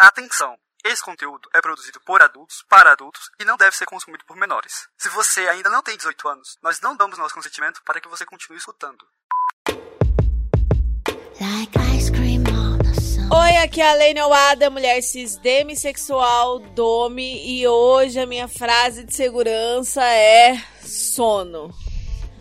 Atenção! Esse conteúdo é produzido por adultos, para adultos e não deve ser consumido por menores. Se você ainda não tem 18 anos, nós não damos nosso consentimento para que você continue escutando. Oi, aqui é a Lene Oada, mulher cis demissexual, dome, e hoje a minha frase de segurança é sono.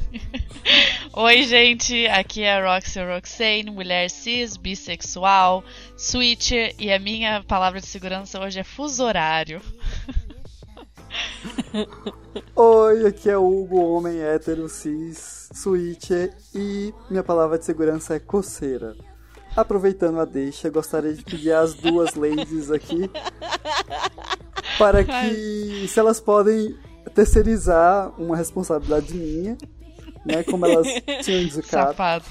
Oi, gente, aqui é a Roxy Roxane, mulher cis, bissexual, switcher, e a minha palavra de segurança hoje é fuso horário. Oi, aqui é o Hugo, homem hétero, cis, switcher, e minha palavra de segurança é coceira. Aproveitando a deixa, gostaria de pedir às duas ladies aqui para que, se elas podem terceirizar uma responsabilidade minha, né? Como elas tinham indicado. Safado.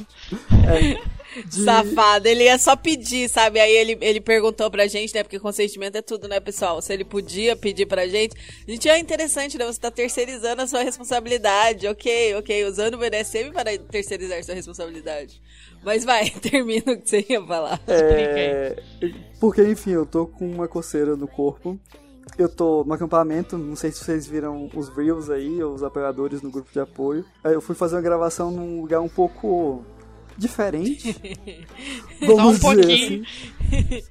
É, de- Safado, ele ia só pedir, sabe? Aí ele, ele perguntou pra gente, né? Porque consentimento é tudo, né, pessoal? Se ele podia pedir pra gente. A gente é interessante, né? Você tá terceirizando a sua responsabilidade. Ok, ok. Usando o BDSM para terceirizar sua responsabilidade. Mas vai, termina o que você ia falar. É, porque, enfim, eu tô com uma coceira no corpo. Eu tô no acampamento, não sei se vocês viram os Reels aí, os apoiadores no grupo de apoio. Aí eu fui fazer uma gravação num lugar um pouco diferente. Só um Vamos dizer pouquinho. assim.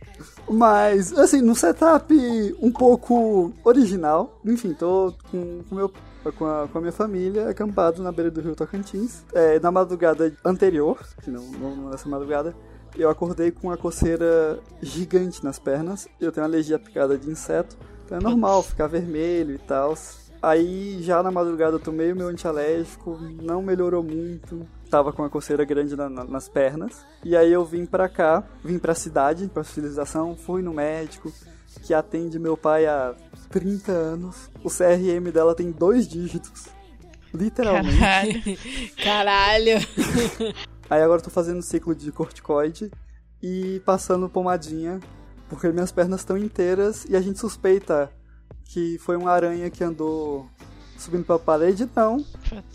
Mas, assim, num setup um pouco original. Enfim, tô com, com, meu, com, a, com a minha família acampado na beira do rio Tocantins. É, na madrugada anterior, que não, não nessa madrugada, eu acordei com uma coceira gigante nas pernas. Eu tenho alergia à picada de inseto. Então é normal ficar vermelho e tal. Aí já na madrugada eu tomei o meu antialérgico, não melhorou muito. Tava com uma coceira grande na- na- nas pernas. E aí eu vim pra cá, vim pra cidade, pra civilização, fui no médico, que atende meu pai há 30 anos. O CRM dela tem dois dígitos. Literalmente. Caralho. Caralho. Aí agora eu tô fazendo ciclo de corticoide e passando pomadinha, porque minhas pernas estão inteiras e a gente suspeita que foi uma aranha que andou subindo pra parede, não,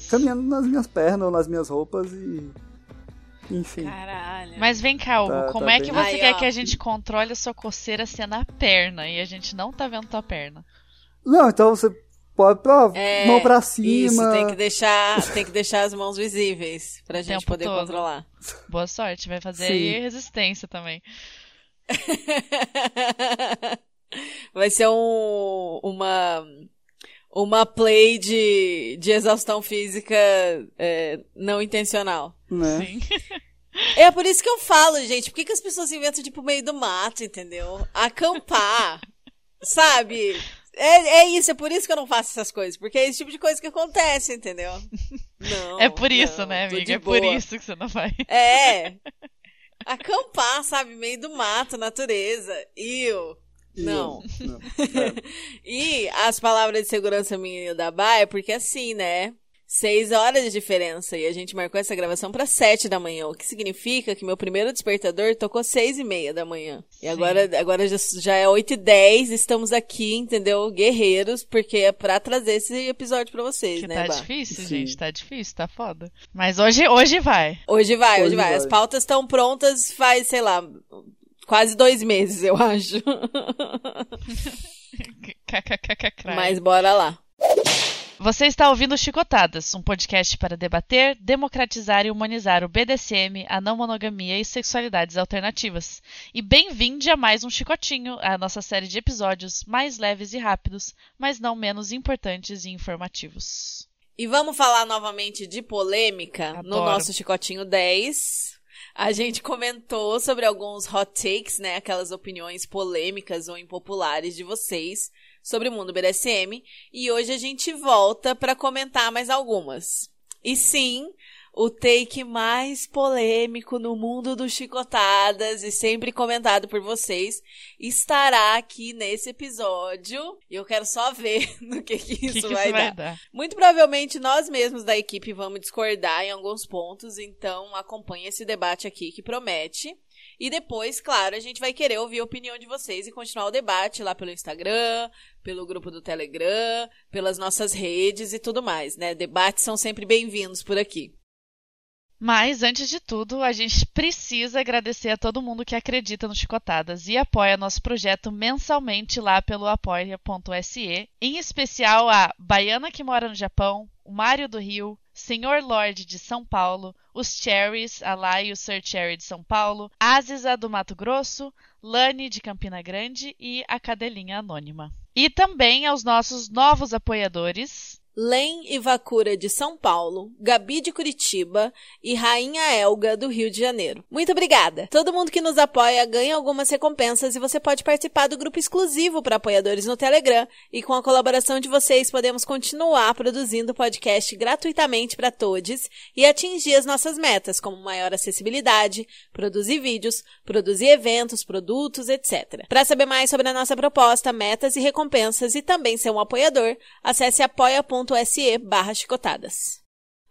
caminhando nas minhas pernas ou nas minhas roupas e. Enfim. Caralho. Mas vem cá, Hugo, Tá- como tá é que bem- você Aí, quer ó. que a gente controle a sua coceira se é na perna e a gente não tá vendo tua perna? Não, então você pode pra, É, mão pra cima. Isso, tem que deixar, tem que deixar as mãos visíveis pra gente Tempo poder todo. controlar. Boa sorte, vai fazer Sim. aí resistência também. Vai ser um, uma, uma play de, de exaustão física é, não intencional. Né? Sim. É por isso que eu falo, gente, por que, que as pessoas inventam, tipo, meio do mato, entendeu? Acampar, sabe? É, é isso, é por isso que eu não faço essas coisas, porque é esse tipo de coisa que acontece, entendeu? Não, é por isso, não, né, amiga? É por boa. isso que você não vai. É. Acampar, sabe? Meio do mato, natureza. Eu. Não. Não. É. E as palavras de segurança minha da Bá é porque assim, né? Seis horas de diferença e a gente marcou essa gravação para sete da manhã, o que significa que meu primeiro despertador tocou seis e meia da manhã. E Sim. agora, agora já, já é oito e dez, estamos aqui, entendeu? Guerreiros, porque é pra trazer esse episódio pra vocês, Que né, tá Bá? difícil, Sim. gente, tá difícil, tá foda. Mas hoje, hoje vai. Hoje vai, hoje, Hoje vai. vai. As pautas estão prontas faz, sei lá, quase dois meses, eu acho. Mas bora lá. Você está ouvindo Chicotadas, um podcast para debater, democratizar e humanizar o BDSM, a não monogamia e sexualidades alternativas. E bem-vinde a mais um Chicotinho, a nossa série de episódios mais leves e rápidos, mas não menos importantes e informativos. E vamos falar novamente de polêmica no Adoro. nosso Chicotinho 10. A gente comentou sobre alguns hot takes, né? Aquelas opiniões polêmicas ou impopulares de vocês sobre o mundo BDSM. E hoje a gente volta para comentar mais algumas. E sim, o take mais polêmico no mundo do Chicotadas e sempre comentado por vocês estará aqui nesse episódio. E eu quero só ver no que, que isso que, que vai isso dar. vai dar? Muito provavelmente nós mesmos da equipe vamos discordar em alguns pontos, então acompanhe esse debate aqui que promete. E depois, claro, a gente vai querer ouvir a opinião de vocês e continuar o debate lá pelo Instagram, pelo grupo do Telegram, pelas nossas redes e tudo mais, né? Debates são sempre bem-vindos por aqui. Mas, antes de tudo, a gente precisa agradecer a todo mundo que acredita no Chicotadas e apoia nosso projeto mensalmente lá pelo apoia.se, em especial a Baiana que mora no Japão, o Mário do Rio, Senhor Lorde de São Paulo, os Cherries, a Lá e o Sir Cherry de São Paulo, Aziza do Mato Grosso, Lani de Campina Grande e a Cadelinha Anônima. E também aos nossos novos apoiadores, Len Ivacura de São Paulo, Gabi de Curitiba e Rainha Elga do Rio de Janeiro. Muito obrigada! Todo mundo que nos apoia ganha algumas recompensas e você pode participar do grupo exclusivo para apoiadores no Telegram. E com a colaboração de vocês, podemos continuar produzindo podcast gratuitamente para todos e atingir as nossas metas, como maior acessibilidade, produzir vídeos, produzir eventos, produtos, etc. Para saber mais sobre a nossa proposta, metas e recompensas e também ser um apoiador, acesse apoia.com apoia.se barra chicotadas.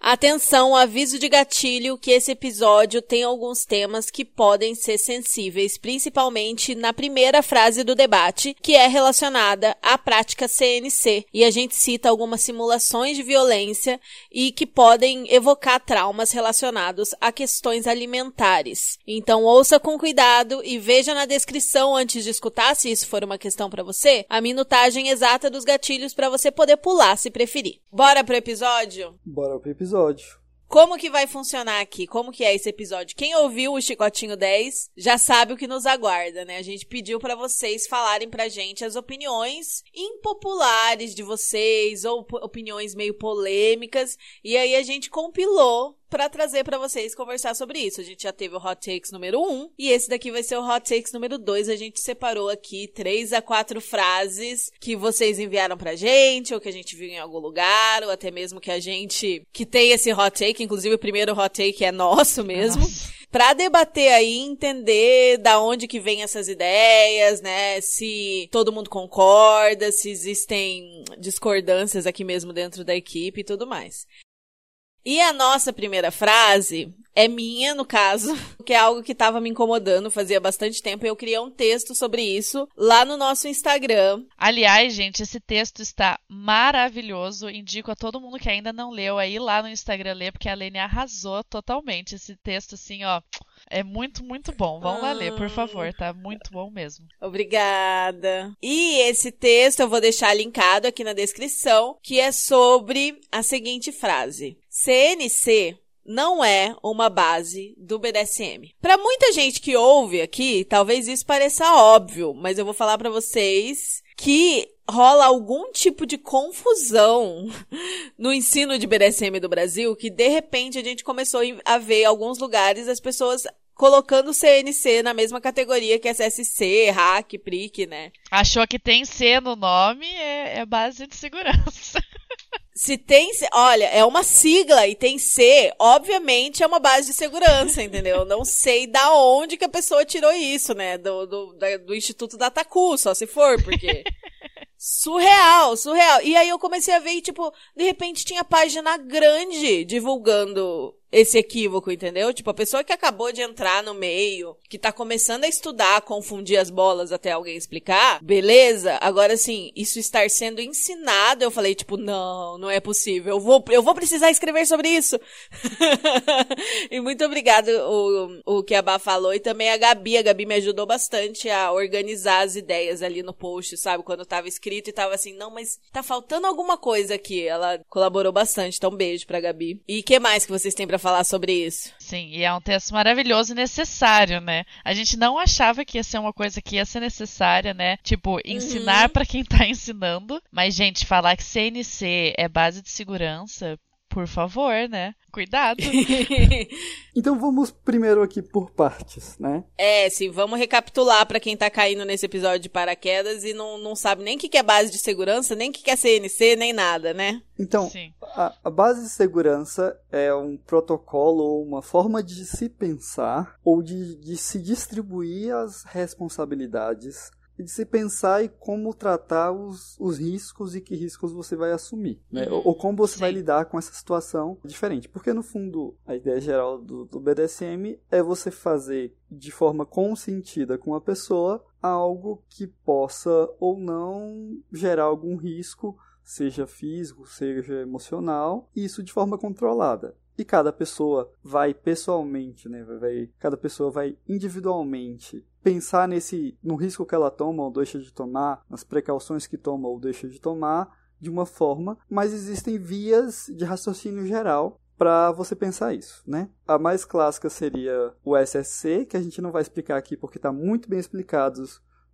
Atenção, aviso de gatilho que esse episódio tem alguns temas que podem ser sensíveis, principalmente na primeira frase do debate, que é relacionada à prática CNC, e a gente cita algumas simulações de violência e que podem evocar traumas relacionados a questões alimentares. Então ouça com cuidado e veja na descrição antes de escutar, se isso for uma questão para você, a minutagem exata dos gatilhos para você poder pular se preferir. Bora pro episódio? Bora pro episódio episódio. Como que vai funcionar aqui? Como que é esse episódio? Quem ouviu o Chicotinho 10 já sabe o que nos aguarda, né? A gente pediu para vocês falarem pra gente as opiniões impopulares de vocês ou opiniões meio polêmicas, e aí a gente compilou para trazer para vocês conversar sobre isso. A gente já teve o Hot Takes número 1 e esse daqui vai ser o Hot Takes número 2. A gente separou aqui três a quatro frases que vocês enviaram pra gente ou que a gente viu em algum lugar ou até mesmo que a gente que tem esse Hot Take, inclusive o primeiro Hot Take é nosso mesmo. Nossa para debater aí, entender da onde que vem essas ideias, né? Se todo mundo concorda, se existem discordâncias aqui mesmo dentro da equipe e tudo mais. E a nossa primeira frase é minha, no caso, que é algo que estava me incomodando fazia bastante tempo. Eu criei um texto sobre isso lá no nosso Instagram. Aliás, gente, esse texto está maravilhoso. Indico a todo mundo que ainda não leu aí lá no Instagram ler, porque a Lene arrasou totalmente. Esse texto, assim, ó. É muito, muito bom. Vão ah. lá ler, por favor, tá? Muito bom mesmo. Obrigada. E esse texto eu vou deixar linkado aqui na descrição, que é sobre a seguinte frase: CNC não é uma base do BDSM. Para muita gente que ouve aqui, talvez isso pareça óbvio, mas eu vou falar para vocês que rola algum tipo de confusão no ensino de BDSM do Brasil, que de repente a gente começou a ver alguns lugares as pessoas colocando CNC na mesma categoria que SSC, hack, PRIC, né? Achou que tem C no nome, é, é base de segurança. Se tem, olha, é uma sigla e tem C, obviamente é uma base de segurança, entendeu? Não sei da onde que a pessoa tirou isso, né? Do, do, da, do Instituto da Taku, só se for, porque. surreal, surreal. E aí eu comecei a ver e, tipo, de repente tinha página grande divulgando esse equívoco, entendeu? Tipo, a pessoa que acabou de entrar no meio, que tá começando a estudar, confundir as bolas até alguém explicar, beleza. Agora, assim, isso estar sendo ensinado, eu falei, tipo, não, não é possível. Eu vou, eu vou precisar escrever sobre isso. e muito obrigado o, o que a Bá falou e também a Gabi. A Gabi me ajudou bastante a organizar as ideias ali no post, sabe? Quando tava escrito e tava assim, não, mas tá faltando alguma coisa aqui. Ela colaborou bastante, então um beijo pra Gabi. E que mais que vocês têm pra falar sobre isso. Sim, e é um texto maravilhoso e necessário, né? A gente não achava que ia ser uma coisa que ia ser necessária, né? Tipo, ensinar uhum. para quem tá ensinando. Mas, gente, falar que CNC é base de segurança, por favor, né? Cuidado. então vamos primeiro aqui por partes, né? É, sim, vamos recapitular para quem tá caindo nesse episódio de paraquedas e não, não sabe nem o que é base de segurança, nem o que é CNC, nem nada, né? Então, a, a, base de segurança é um protocolo ou uma forma de se pensar ou de, de se distribuir as responsabilidades e de se pensar em como tratar os, os riscos e que riscos você vai assumir, né? Uhum. Ou, ou, como você Sim. vai lidar com essa situação diferente. Porque, no fundo, a ideia geral do, do BDSM é você fazer de forma consentida com a pessoa algo que possa ou não gerar algum risco seja físico, seja emocional, e isso de forma controlada. e cada pessoa vai pessoalmente, né? Vai, cada pessoa vai individualmente pensar nesse no risco que ela toma ou deixa de tomar, nas precauções que toma ou deixa de tomar de uma forma, mas existem vias de raciocínio geral para você pensar isso, né? A mais clássica seria o SSC, que a gente não vai explicar aqui porque está muito bem explicado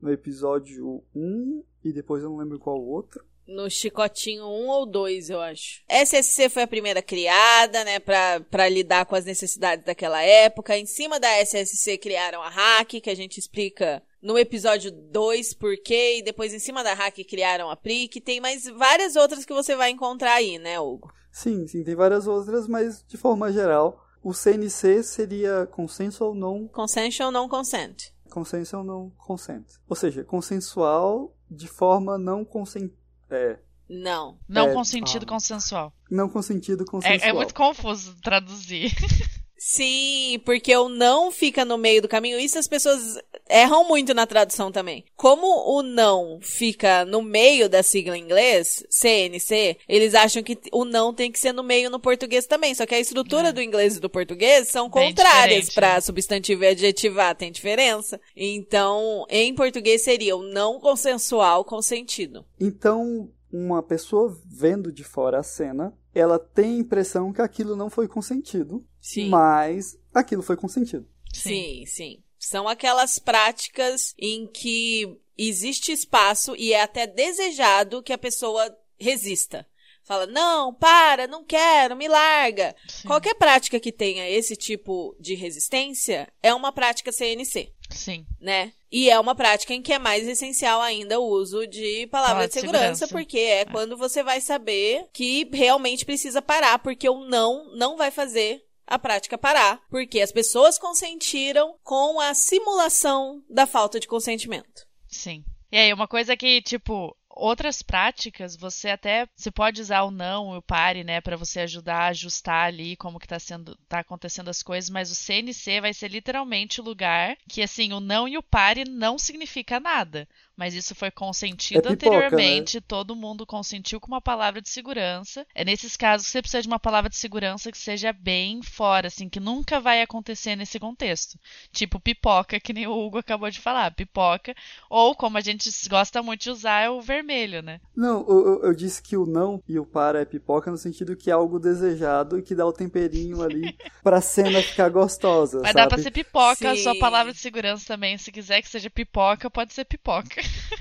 no episódio 1 e depois eu não lembro qual outro. No Chicotinho 1 ou 2, eu acho. SSC foi a primeira criada, né, pra, pra lidar com as necessidades daquela época. Em cima da SSC criaram a hack, que a gente explica no episódio 2 por quê, e depois em cima da hack criaram a PRIC. Tem mais várias outras que você vai encontrar aí, né, Hugo? Sim, sim, tem várias outras, mas de forma geral, o CNC seria consenso ou não... Consensual ou não consent. Consenso ou não consent. Ou seja, consensual de forma não consent é. Não. Não É, com sentido ah. consensual. Não com sentido consensual. É, é muito confuso traduzir. Sim, porque o não fica no meio do caminho. Isso as pessoas erram muito na tradução também. Como o não fica no meio da sigla em inglês, CNC, eles acham que o não tem que ser no meio no português também. Só que a estrutura do inglês e do português são É. Bem contrárias para né? substantivo e adjetivar, tem diferença. Então, em português seria o não consensual consentido. Então, uma pessoa vendo de fora a cena, ela tem a impressão que aquilo não foi consentido, Sim. mas aquilo foi consentido. Sim, sim. São aquelas práticas em que existe espaço e é até desejado que a pessoa resista. Fala, não, para, não quero, me larga. Sim. Qualquer prática que tenha esse tipo de resistência é uma prática CNC, Sim. né? E é uma prática em que é mais essencial ainda o uso de palavra de segurança, segurança. porque é, quando você vai saber que realmente precisa parar, porque o não não vai fazer a prática parar, porque as pessoas consentiram com a simulação da falta de consentimento. Sim. E aí, uma coisa que, tipo, outras práticas, você até você pode usar o não e o pare, né, para você ajudar a ajustar ali como que tá sendo tá acontecendo as coisas, mas o CNC vai ser literalmente o lugar que assim, o não e o pare não significa nada. Mas isso foi consentido É pipoca, anteriormente, todo mundo consentiu com uma palavra de segurança. É nesses casos que você precisa de uma palavra de segurança que seja bem fora, assim, que nunca vai acontecer nesse contexto. Tipo pipoca, que nem o Hugo acabou de falar, pipoca. Ou, como a gente gosta muito de usar, é o vermelho, né? Não, eu, eu- eu disse que o não e o para é pipoca no sentido que é algo desejado e que dá o temperinho ali pra cena ficar gostosa, Mas sabe? dá pra ser pipoca, a sua Sim. palavra de segurança também. Se quiser que seja pipoca, pode ser pipoca.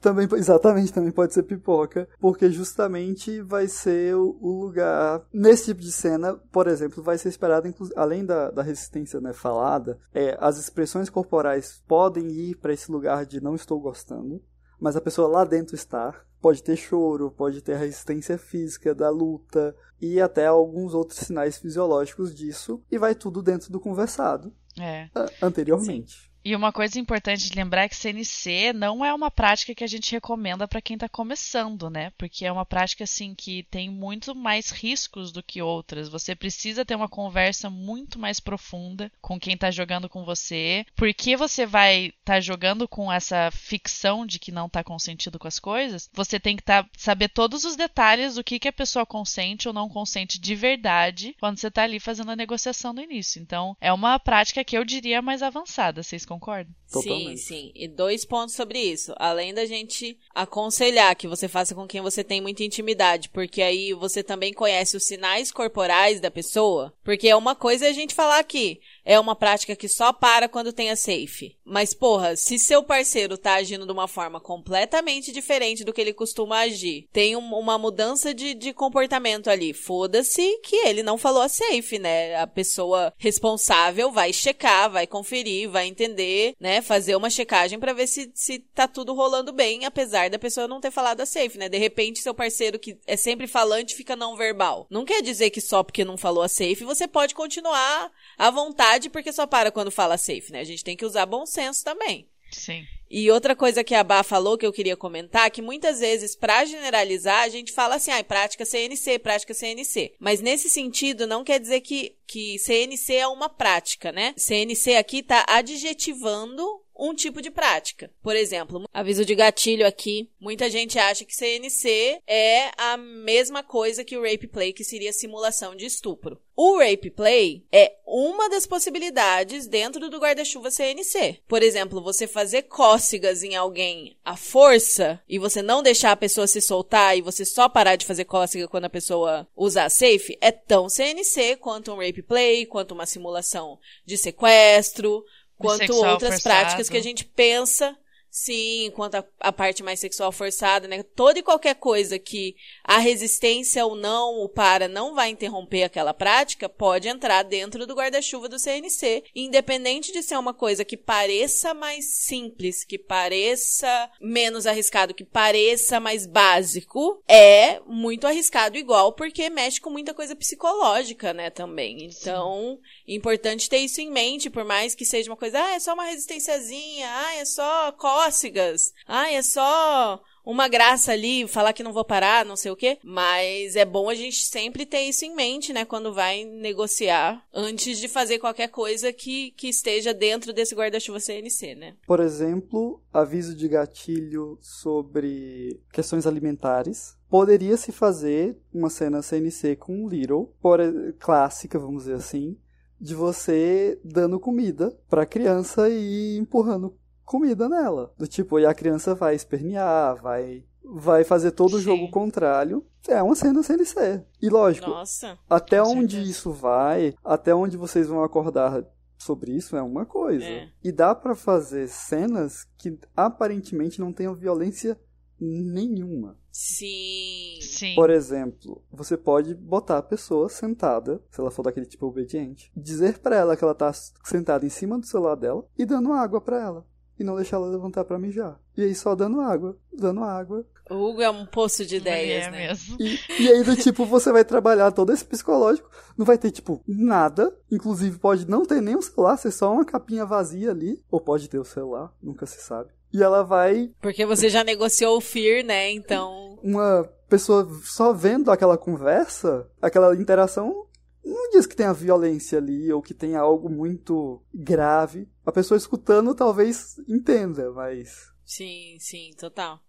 Também, exatamente, também pode ser pipoca, porque justamente vai ser o, o lugar. Nesse tipo de cena, por exemplo, vai ser esperado, além da, da resistência né, falada, é, as expressões corporais podem ir para esse lugar de não estou gostando, mas a pessoa lá dentro está. Pode ter choro, pode ter a resistência física da luta e até alguns outros sinais fisiológicos disso, e vai tudo dentro do conversado É. ah, anteriormente. E uma coisa importante de lembrar é que CNC não é uma prática que a gente recomenda para quem está começando, né? Porque é uma prática assim que tem muito mais riscos do que outras. Você precisa ter uma conversa muito mais profunda com quem está jogando com você. Porque você vai estar jogando com essa ficção de que não está consentido com as coisas, você tem que tá, saber todos os detalhes do que, que a pessoa consente ou não consente de verdade quando você está ali fazendo a negociação no início. Então, é uma prática que eu diria mais avançada. Vocês concordam? Sim, Totalmente. sim. E dois pontos sobre isso. Além da gente aconselhar que você faça com quem você tem muita intimidade, porque aí você também conhece os sinais corporais da pessoa. Porque é uma coisa a gente falar aqui. É uma prática que só para quando tem a safe. Mas, porra, se seu parceiro tá agindo de uma forma completamente diferente do que ele costuma agir, tem um- uma mudança de, de comportamento ali. Foda-se que ele não falou a safe, né? A pessoa responsável vai checar, vai conferir, vai entender, né? Fazer uma checagem pra ver se, se tá tudo rolando bem, apesar da pessoa não ter falado a safe, né? De repente, seu parceiro que é sempre falante fica não verbal. Não quer dizer que só porque não falou a safe você pode continuar à vontade porque só para quando fala safe, né? A gente tem que usar bom senso também. Sim. E outra coisa que a Bá falou que eu queria comentar, que muitas vezes, pra generalizar, a gente fala assim, ah, prática CNC, prática CNC. Mas nesse sentido, não quer dizer que, que CNC é uma prática, né? CNC aqui tá adjetivando um tipo de prática. Por exemplo, aviso de gatilho aqui, muita gente acha que CNC é a mesma coisa que o rape play, que seria simulação de estupro. O rape play é uma das possibilidades dentro do guarda-chuva CNC. Por exemplo, você fazer cócegas em alguém à força e você não deixar a pessoa se soltar e você só parar de fazer cócega quando a pessoa usar safe é tão CNC quanto um rape play, quanto uma simulação de sequestro, quanto outras forçado. práticas que a gente pensa Sim, quanto à parte mais sexual forçada, né? Toda e qualquer coisa que a resistência ou não, o para, não vai interromper aquela prática, pode entrar dentro do guarda-chuva do CNC, independente de ser uma coisa que pareça mais simples, que pareça menos arriscado, que pareça mais básico, é muito arriscado igual, porque mexe com muita coisa psicológica, né, também. Então, Sim. importante ter isso em mente, por mais que seja uma coisa, ah, é só uma resistênciazinha, ah, é só cócegas. Ai, é só uma graça ali, falar que não vou parar, não sei o quê. Mas é bom a gente sempre ter isso em mente, né? Quando vai negociar, antes de fazer qualquer coisa que, que esteja dentro desse guarda-chuva CNC, né? Por exemplo, aviso de gatilho sobre questões alimentares. Poderia se fazer uma cena CNC com um Little, por, clássica, vamos dizer assim, de você dando comida pra criança e empurrando comida nela. Do tipo, e a criança vai espernear, vai vai fazer todo Sim. o jogo contrário. É uma cena CLC. E lógico, Nossa, até onde certeza. isso vai, até onde vocês vão acordar sobre isso é uma coisa. É. E dá para fazer cenas que aparentemente não tenham violência nenhuma. Sim. Sim. Por exemplo, você pode botar a pessoa sentada, se ela for daquele tipo obediente, dizer para ela que ela tá sentada em cima do celular dela e dando água para ela e não deixar ela levantar para mijar. E aí só dando água, dando água. O Hugo é um poço de ideias, é né? Mesmo. E, e aí do tipo, você vai trabalhar todo esse psicológico, não vai ter tipo nada, inclusive pode não ter nem um celular, ser só uma capinha vazia ali, ou pode ter o celular, nunca se sabe. E ela vai Porque você já negociou o fear, né? Então, uma pessoa só vendo aquela conversa, aquela interação, não diz que tenha violência ali ou que tenha algo muito grave. A pessoa escutando talvez entenda, mas. Sim, sim, total.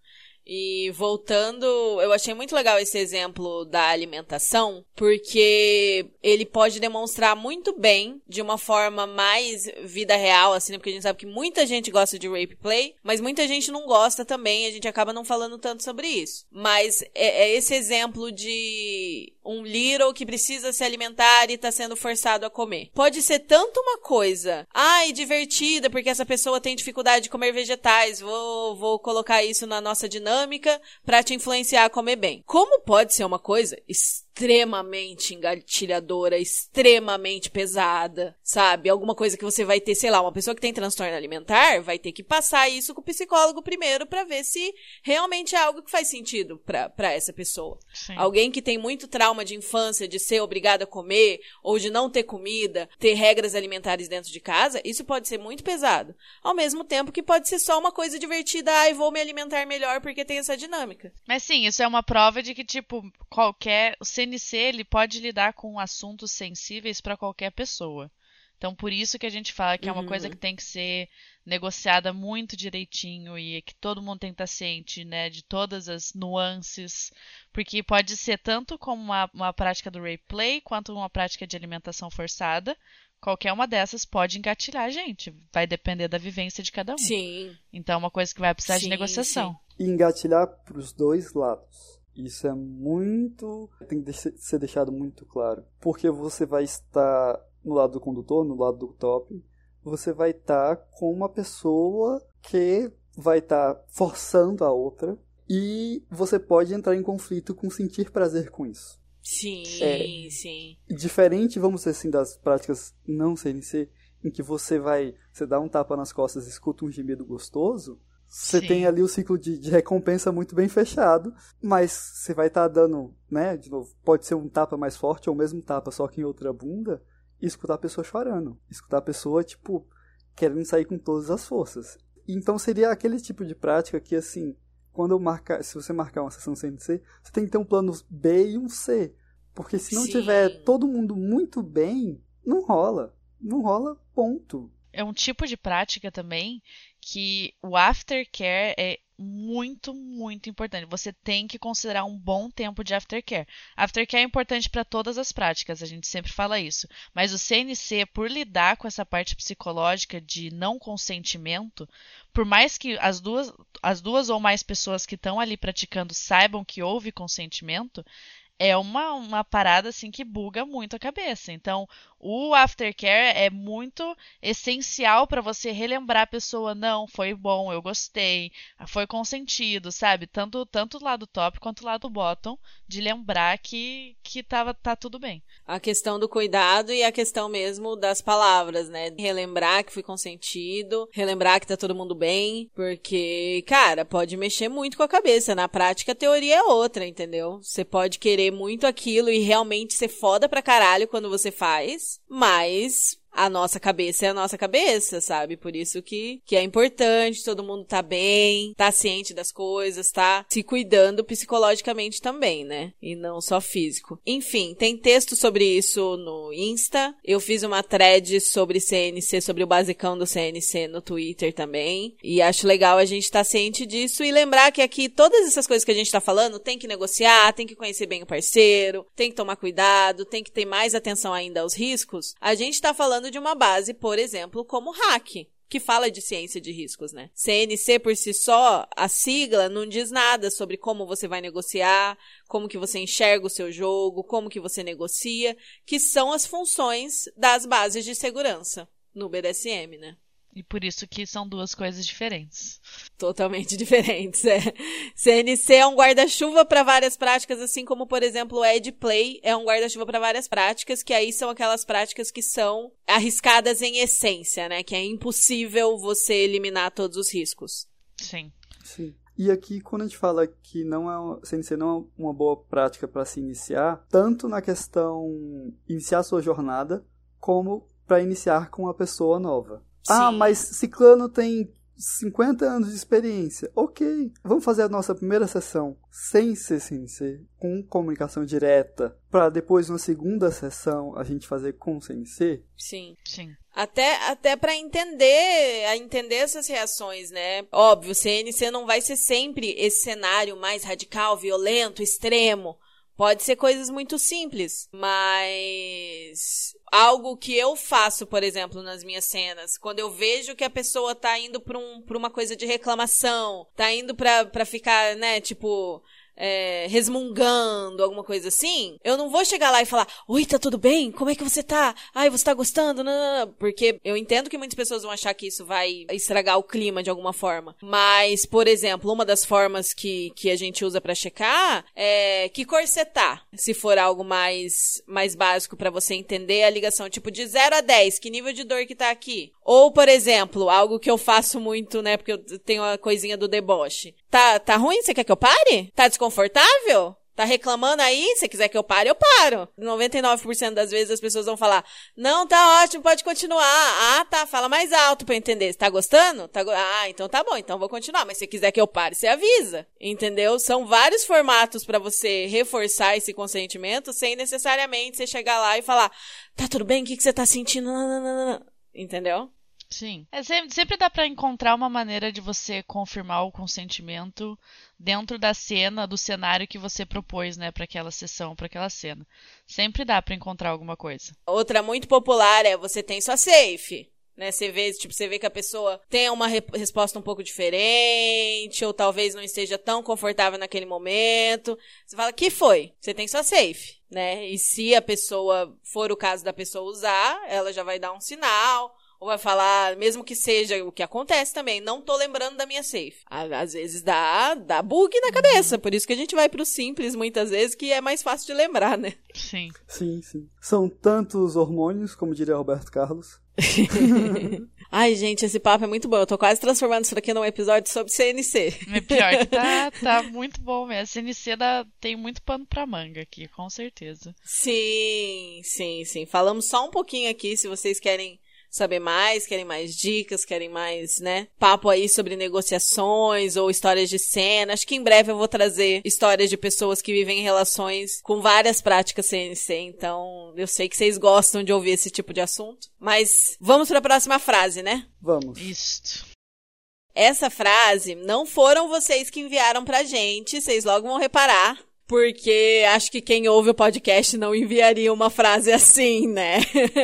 E voltando, eu achei muito legal esse exemplo da alimentação, porque ele pode demonstrar muito bem, de uma forma mais vida real, assim, né? porque a gente sabe que muita gente gosta de rape play, mas muita gente não gosta também, a gente acaba não falando tanto sobre isso. Mas é, é esse exemplo de um little que precisa se alimentar e está sendo forçado a comer. Pode ser tanto uma coisa, ai, divertida, porque essa pessoa tem dificuldade de comer vegetais, vou, vou colocar isso na nossa dinâmica para te influenciar a comer bem. Como pode ser uma coisa extremamente engatilhadora, extremamente pesada, sabe? Alguma coisa que você vai ter, sei lá, uma pessoa que tem transtorno alimentar vai ter que passar isso com o psicólogo primeiro para ver se realmente é algo que faz sentido para essa pessoa. Sim. Alguém que tem muito trauma de infância, de ser obrigado a comer ou de não ter comida, ter regras alimentares dentro de casa, isso pode ser muito pesado. Ao mesmo tempo que pode ser só uma coisa divertida, ai, vou me alimentar melhor porque tem essa dinâmica. Mas sim, isso é uma prova de que tipo qualquer CNC ele pode lidar com assuntos sensíveis para qualquer pessoa. Então, por isso que a gente fala que uhum. é uma coisa uhum. que tem que ser negociada muito direitinho e que todo mundo tem que estar ciente, né, de todas as nuances, porque pode ser tanto como uma, uma prática do rape play quanto uma prática de alimentação forçada. Qualquer uma dessas pode engatilhar a gente. Vai depender da vivência de cada um. Sim. Então, é uma coisa que vai precisar sim, de negociação. Sim. E engatilhar para os dois lados. Isso é muito. tem que ser deixado muito claro. Porque você vai estar no lado do condutor, no lado do top, você vai estar com uma pessoa que vai estar forçando a outra e você pode entrar em conflito com sentir prazer com isso. Sim, é, sim. Diferente, vamos dizer assim, das práticas não CNC, em que você vai, você dá um tapa nas costas e escuta um gemido gostoso, você Sim. tem ali o ciclo de, de, recompensa muito bem fechado, mas você vai estar tá dando, né, de novo, pode ser um tapa mais forte ou mesmo tapa só que em outra bunda, e escutar a pessoa chorando, escutar a pessoa, tipo, querendo sair com todas as forças. Então seria aquele tipo de prática que, assim, quando eu marcar, se você marcar uma sessão CNC, você tem que ter um plano B e um C, porque se não Sim. tiver todo mundo muito bem, não rola, não rola ponto é um tipo de prática também que o aftercare é muito, muito importante. Você tem que considerar um bom tempo de aftercare. Aftercare é importante para todas as práticas, a gente sempre fala isso. Mas o CNC, por lidar com essa parte psicológica de não consentimento, por mais que as duas, as duas ou mais pessoas que estão ali praticando saibam que houve consentimento, é uma, uma parada assim que buga muito a cabeça. Então, o aftercare é muito essencial para você relembrar a pessoa, não, foi bom, eu gostei, foi consentido, sabe? Tanto tanto do lado top quanto do lado bottom, de lembrar que que tava tá tudo bem. A questão do cuidado e a questão mesmo das palavras, né? Relembrar que foi consentido, relembrar que tá todo mundo bem, porque, cara, pode mexer muito com a cabeça. Na prática, a teoria é outra, entendeu? Você pode querer muito aquilo e realmente ser foda pra caralho quando você faz, mas a nossa cabeça é a nossa cabeça, sabe? Por isso que, que é importante todo mundo tá bem, tá ciente das coisas, tá se cuidando psicologicamente também, né? E não só físico. Enfim, tem texto sobre isso no Insta. Eu fiz uma thread sobre CNC, sobre o basicão do CNC no Twitter também. E acho legal a gente estar tá ciente disso e lembrar que aqui todas essas coisas que a gente tá falando tem que negociar, tem que conhecer bem o parceiro, tem que tomar cuidado, tem que ter mais atenção ainda aos riscos. A gente tá falando falando de uma base, por exemplo, como hack que fala de ciência de riscos, né? CNC por si só, a sigla não diz nada sobre como você vai negociar, como que você enxerga o seu jogo, como que você negocia, que são as funções das bases de segurança no BDSM, né? E por isso que são duas coisas diferentes. Totalmente diferentes, é. CNC é um guarda-chuva para várias práticas, assim como, por exemplo, o Ed Play é um guarda-chuva para várias práticas, que aí são aquelas práticas que são arriscadas em essência, né? Que é impossível você eliminar todos os riscos. Sim. Sim. E aqui, quando a gente fala que não é, CNC não é uma boa prática para se iniciar, tanto na questão iniciar sua jornada, como para iniciar com uma pessoa nova. Ah, mas Ciclano tem 50 anos de experiência. Ok, vamos fazer a nossa primeira sessão sem CNC, com comunicação direta, para depois, na segunda sessão, a gente fazer com CNC? Sim. Sim. Até, até para entender, a entender essas reações, né? Óbvio, CNC não vai ser sempre esse cenário mais radical, violento, extremo. Pode ser coisas muito simples, mas algo que eu faço, por exemplo, nas minhas cenas, quando eu vejo que a pessoa tá indo pra, um, pra uma coisa de reclamação, tá indo pra, pra ficar, né, tipo, é, resmungando, alguma coisa assim, eu não vou chegar lá e falar, oi, tá tudo bem? Como é que você tá? Ai, você tá gostando? Não, não, não. Porque eu entendo que muitas pessoas vão achar que isso vai estragar o clima de alguma forma. Mas, por exemplo, uma das formas que, que a gente usa para checar é que cor você tá. Se for algo mais, mais básico para você entender a ligação, tipo de 0 a 10, que nível de dor que tá aqui? Ou, por exemplo, algo que eu faço muito, né, porque eu tenho a coisinha do deboche. Tá, tá ruim? Você quer que eu pare? Tá desconfortável? Tá reclamando aí? Se quiser que eu pare, eu paro. 99% das vezes as pessoas vão falar: Não, tá ótimo, pode continuar. Ah, tá, fala mais alto pra eu entender. Você tá gostando? Tá go ah, então tá bom, então vou continuar. Mas se quiser que eu pare, você avisa. Entendeu? São vários formatos para você reforçar esse consentimento sem necessariamente você chegar lá e falar: Tá tudo bem? O que, que você tá sentindo? Entendeu? Sim. É, sempre dá para encontrar uma maneira de você confirmar o consentimento dentro da cena, do cenário que você propôs, né, para aquela sessão, para aquela cena. Sempre dá para encontrar alguma coisa. Outra muito popular é você tem sua safe. Né, você vê, tipo, você vê que a pessoa tem uma re resposta um pouco diferente, ou talvez não esteja tão confortável naquele momento. Você fala, que foi? Você tem sua safe, né? E se a pessoa for o caso da pessoa usar, ela já vai dar um sinal, ou vai falar, mesmo que seja o que acontece também, não tô lembrando da minha safe. Às vezes dá, dá bug na cabeça, por isso que a gente vai pro simples muitas vezes, que é mais fácil de lembrar, né? Sim. Sim, sim. São tantos hormônios, como diria Roberto Carlos. Ai, gente, esse papo é muito bom. Eu tô quase transformando isso aqui num episódio sobre CNC. É pior que tá, tá muito bom mesmo. A CNC dá, tem muito pano pra manga aqui, com certeza. Sim, sim, sim. Falamos só um pouquinho aqui, se vocês querem saber mais, querem mais dicas, querem mais, né, papo aí sobre negociações ou histórias de cena. Acho que em breve eu vou trazer histórias de pessoas que vivem em relações com várias práticas CNC, então eu sei que vocês gostam de ouvir esse tipo de assunto. Mas vamos para a próxima frase, né? Vamos. Isso. Essa frase não foram vocês que enviaram pra gente, vocês logo vão reparar porque acho que quem ouve o podcast não enviaria uma frase assim, né?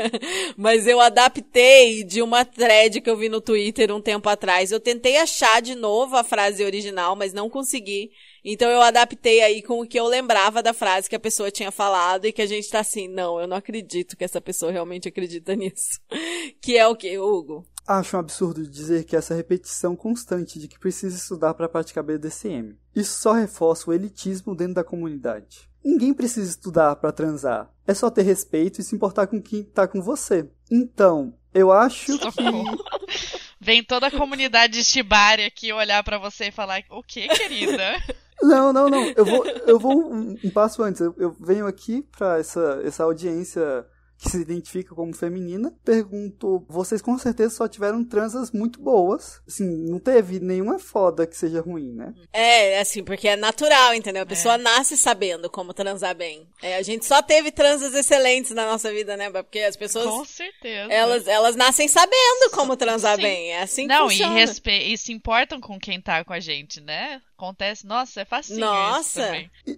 Mas eu adaptei de uma thread que eu vi no Twitter um tempo atrás. Eu tentei achar de novo a frase original, mas não consegui. Então eu adaptei aí com o que eu lembrava da frase que a pessoa tinha falado e que a gente tá assim, não, eu não acredito que essa pessoa realmente acredita nisso. que é o que, Hugo? Acho um absurdo dizer que essa repetição constante de que precisa estudar para praticar BDSM. Isso só reforça o elitismo dentro da comunidade. Ninguém precisa estudar para transar. É só ter respeito e se importar com quem tá com você. Então, eu acho que. Vem toda a comunidade Shibari aqui olhar para você e falar: O que, querida? Não, não, não. Eu vou, eu vou um, um passo antes. Eu, eu venho aqui para essa, essa audiência que se identifica como feminina, pergunto: vocês com certeza só tiveram transas muito boas. Assim, não teve nenhuma foda que seja ruim, né? É, assim, porque é natural, entendeu? A pessoa é. nasce sabendo como transar bem. É, a gente só teve transas excelentes na nossa vida, né? Porque as pessoas. Com certeza. Elas, elas nascem sabendo como transar Sim. bem. É assim que não, funciona. Não, e, respe... e se importam com quem tá com a gente, né? Acontece, nossa, é facinho Nossa!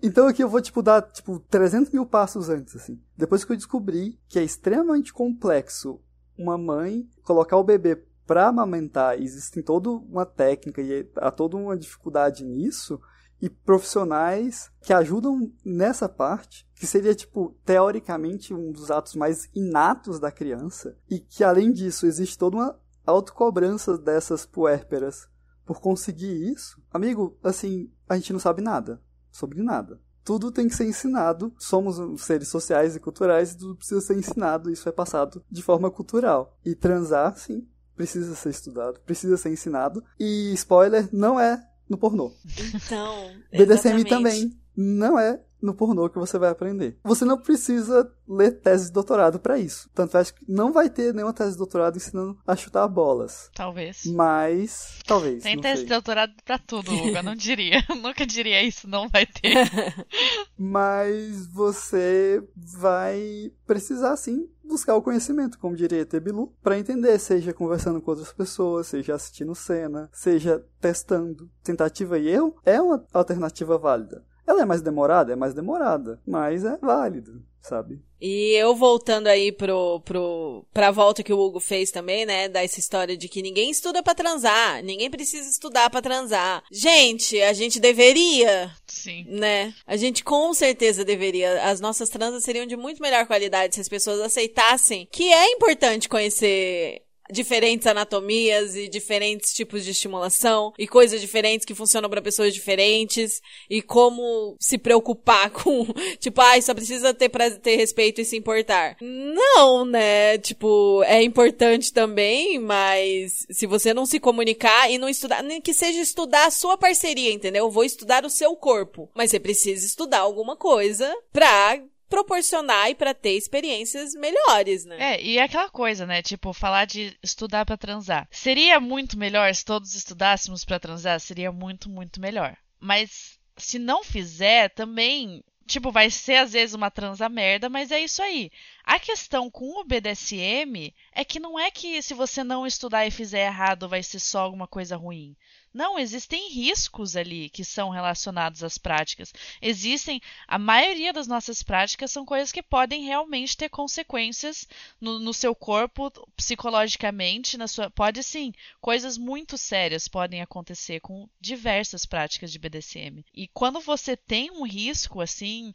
Então aqui eu vou, tipo, dar, tipo, 300 mil passos antes, assim. Depois que eu descobri que é extremamente complexo uma mãe colocar o bebê para amamentar, existe toda uma técnica e há toda uma dificuldade nisso, e profissionais que ajudam nessa parte, que seria, tipo, teoricamente um dos atos mais inatos da criança, e que além disso existe toda uma autocobrança dessas puérperas por conseguir isso, amigo, assim, a gente não sabe nada sobre nada. Tudo tem que ser ensinado. Somos seres sociais e culturais e tudo precisa ser ensinado. Isso é passado de forma cultural. E transar, sim, precisa ser estudado, precisa ser ensinado. E spoiler, não é no pornô. Então. BDSM também não é no pornô que você vai aprender. Você não precisa ler tese de doutorado para isso. Tanto é que não vai ter nenhuma tese de doutorado ensinando a chutar bolas. Talvez. Mas, talvez. Tem tese sei. de doutorado para tudo, Hugo. Eu não diria. Nunca diria isso, não vai ter. Mas você vai precisar sim buscar o conhecimento, como diria Tebilu, para entender, seja conversando com outras pessoas, seja assistindo cena, seja testando. Tentativa e erro é uma alternativa válida. Ela é mais demorada? É mais demorada, mas é válido, sabe? E eu voltando aí pro, pro, pra volta que o Hugo fez também, né? Da essa história de que ninguém estuda para transar, ninguém precisa estudar para transar. Gente, a gente deveria. Sim. Né? A gente com certeza deveria. As nossas transas seriam de muito melhor qualidade se as pessoas aceitassem que é importante conhecer diferentes anatomias e diferentes tipos de estimulação e coisas diferentes que funcionam para pessoas diferentes e como se preocupar com, tipo, ah, só precisa ter ter respeito e se importar. Não, né? Tipo, é importante também, mas se você não se comunicar e não estudar, nem que seja estudar a sua parceria, entendeu? Eu vou estudar o seu corpo, mas você precisa estudar alguma coisa pra proporcionar e para ter experiências melhores, né? É, e é aquela coisa, né? Tipo, falar de estudar para transar. Seria muito melhor se todos estudássemos para transar? Seria muito, muito melhor. Mas se não fizer, também tipo, vai ser às vezes uma transa merda, mas é isso aí. A questão com o BDSM é que não é que se você não estudar e fizer errado vai ser só alguma coisa ruim. Não, existem riscos ali que são relacionados às práticas. Existem, a maioria das nossas práticas são coisas que podem realmente ter consequências no, no seu corpo, psicologicamente, na sua. Pode sim, coisas muito sérias podem acontecer com diversas práticas de BDSM. E quando você tem um risco assim,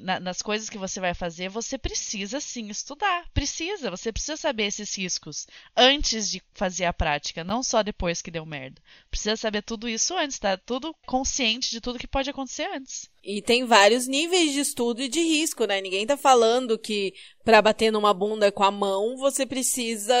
na, nas coisas que você vai fazer, você precisa sim estudar. Precisa, você precisa saber esses riscos antes de fazer a prática, não só depois que deu merda. Precisa saber tudo isso antes, tá? Tudo consciente de tudo que pode acontecer antes. E tem vários níveis de estudo e de risco, né? Ninguém tá falando que para bater numa bunda com a mão você precisa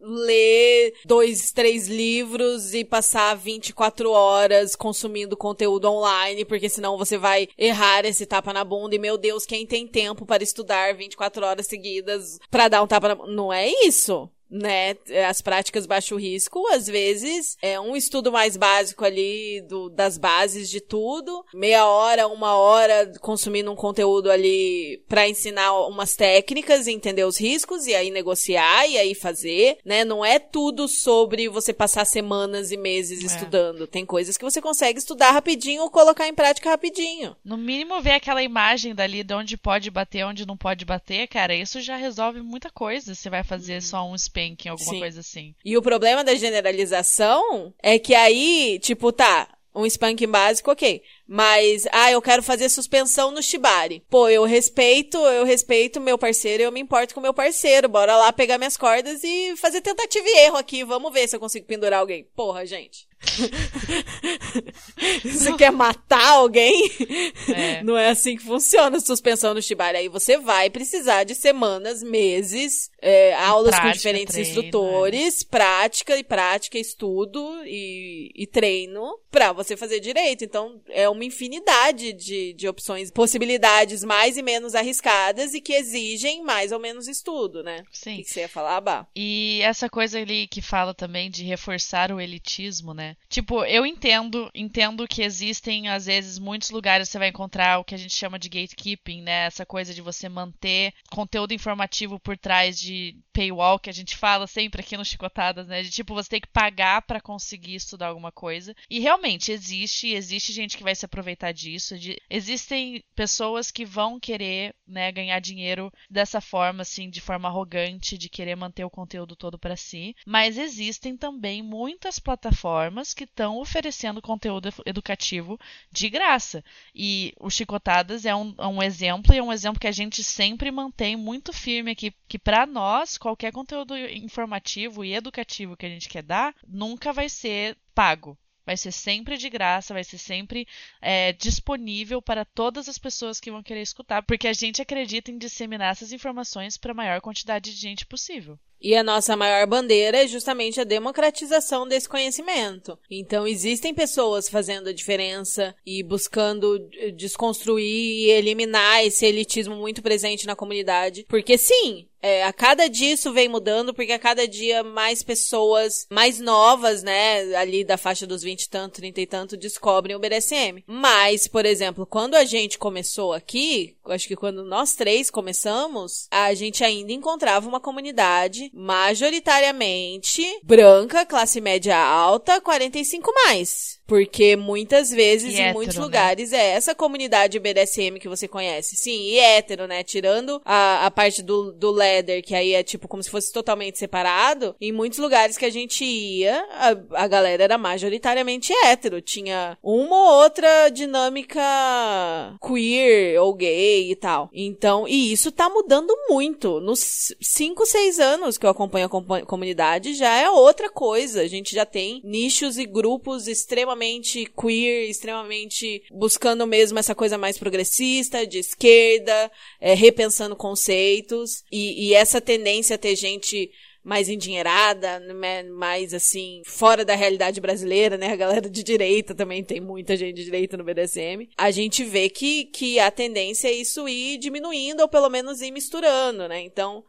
ler dois, três livros e passar 24 horas consumindo conteúdo online, porque senão você vai errar esse tapa na bunda e meu Deus, quem tem tempo para estudar 24 horas seguidas para dar um tapa na bunda? Não é isso. Né, as práticas baixo risco, às vezes é um estudo mais básico ali do, das bases de tudo, meia hora, uma hora consumindo um conteúdo ali para ensinar umas técnicas e entender os riscos e aí negociar e aí fazer, né? Não é tudo sobre você passar semanas e meses é. estudando. Tem coisas que você consegue estudar rapidinho ou colocar em prática rapidinho. No mínimo ver aquela imagem dali de onde pode bater, onde não pode bater, cara, isso já resolve muita coisa. Você vai fazer uhum. só um spanking, alguma Sim. coisa assim. E o problema da generalização é que aí, tipo, tá, um spanking básico, ok. Mas, ah, eu quero fazer suspensão no Shibari. Pô, eu respeito, eu respeito meu parceiro, eu me importo com meu parceiro. Bora lá pegar minhas cordas e fazer tentativa e erro aqui. Vamos ver se eu consigo pendurar alguém. Porra, gente. você quer matar alguém? É. Não é assim que funciona a suspensão no Shibari. Aí você vai precisar de semanas, meses, é, aulas prática, com diferentes treino, instrutores, é. prática e prática, estudo e, e treino pra você fazer direito. Então, é uma infinidade de, de opções, possibilidades mais e menos arriscadas e que exigem mais ou menos estudo, né? Sim. O que você ia falar, Bá? E essa coisa ali que fala também de reforçar o elitismo, Tipo, eu entendo, entendo que existem, às vezes, muitos lugares você vai encontrar o que a gente chama de gatekeeping, né? Essa coisa de você manter conteúdo informativo por trás de paywall, que a gente fala sempre aqui no Chicotadas, né? De tipo, você tem que pagar para conseguir estudar alguma coisa. E realmente existe, existe gente que vai se aproveitar disso. De, existem pessoas que vão querer, né, ganhar dinheiro dessa forma, assim, de forma arrogante, de querer manter o conteúdo todo para si. Mas existem também muitas plataformas que estão oferecendo conteúdo educativo de graça. E o Chicotadas é um, é um exemplo e é um exemplo que a gente sempre mantém muito firme aqui, que para nós, qualquer conteúdo informativo e educativo que a gente quer dar, nunca vai ser pago vai ser sempre de graça, vai ser sempre é, disponível para todas as pessoas que vão querer escutar, porque a gente acredita em disseminar essas informações para a maior quantidade de gente possível. E a nossa maior bandeira é justamente a democratização desse conhecimento. Então, existem pessoas fazendo a diferença e buscando desconstruir e eliminar esse elitismo muito presente na comunidade. Porque, sim, é, a cada dia isso vem mudando, porque a cada dia mais pessoas mais novas, né, ali da faixa dos 20 e tanto, 30 e tanto, descobrem o BDSM. Mas, por exemplo, quando a gente começou aqui, acho que quando nós três começamos, a gente ainda encontrava uma comunidade majoritariamente branca, classe média alta, 45 mais. Porque muitas vezes, e em hétero, muitos né? lugares, é essa comunidade BDSM que você conhece. Sim, e hétero, né? Tirando a, a parte do, do leather, que aí é tipo como se fosse totalmente separado, em muitos lugares que a gente ia, a, a galera era majoritariamente hétero. Tinha uma ou outra dinâmica queer ou gay e tal. Então, e isso tá mudando muito. Nos 5, 6 anos que eu acompanho a comunidade, já é outra coisa. A gente já tem nichos e grupos extremamente extremamente queer, extremamente buscando mesmo essa coisa mais progressista, de esquerda, é, repensando conceitos, e, e essa tendência a ter gente mais endinheirada, né, mais assim, fora da realidade brasileira, né? A galera de direita também tem muita gente de direita no BDSM. A gente vê que, que a tendência é isso ir diminuindo ou pelo menos ir misturando, né? Então,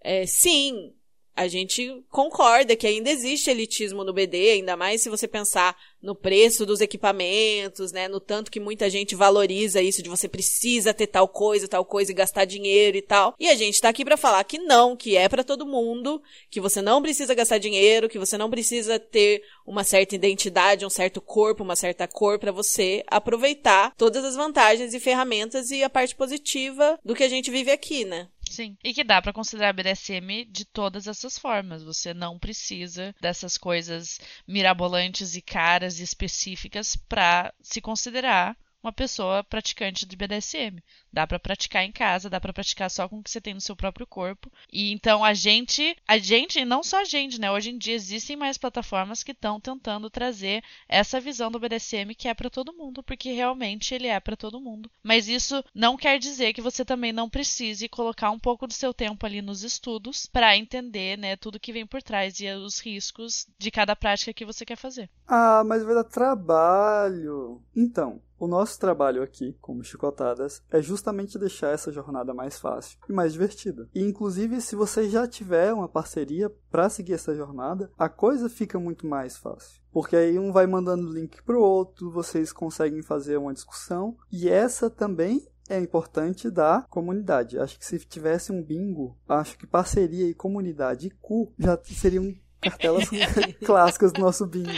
é, sim, a gente concorda que ainda existe elitismo no BD, ainda mais se você pensar no preço dos equipamentos, né, no tanto que muita gente valoriza isso de você precisa ter tal coisa, tal coisa e gastar dinheiro e tal. E a gente tá aqui para falar que não, que é para todo mundo, que você não precisa gastar dinheiro, que você não precisa ter uma certa identidade, um certo corpo, uma certa cor para você aproveitar todas as vantagens e ferramentas e a parte positiva do que a gente vive aqui, né? Sim. E que dá para considerar BDSM de todas essas formas. Você não precisa dessas coisas mirabolantes e caras e específicas para se considerar uma pessoa praticante de BDSM. Dá para praticar em casa, dá para praticar só com o que você tem no seu próprio corpo. E então a gente, a gente, não só a gente, né? Hoje em dia existem mais plataformas que estão tentando trazer essa visão do BDSM que é para todo mundo, porque realmente ele é para todo mundo. Mas isso não quer dizer que você também não precise colocar um pouco do seu tempo ali nos estudos para entender, né, tudo que vem por trás e os riscos de cada prática que você quer fazer. Ah, mas vai dar trabalho. Então, O nosso trabalho aqui, como chicotadas, é justamente deixar essa jornada mais fácil e mais divertida. E inclusive, se você já tiver uma parceria para seguir essa jornada, a coisa fica muito mais fácil. Porque aí um vai mandando link pro outro, vocês conseguem fazer uma discussão. E essa também é importante da comunidade. Acho que se tivesse um bingo, acho que parceria e comunidade e cu já seriam cartelas clássicas do nosso bingo.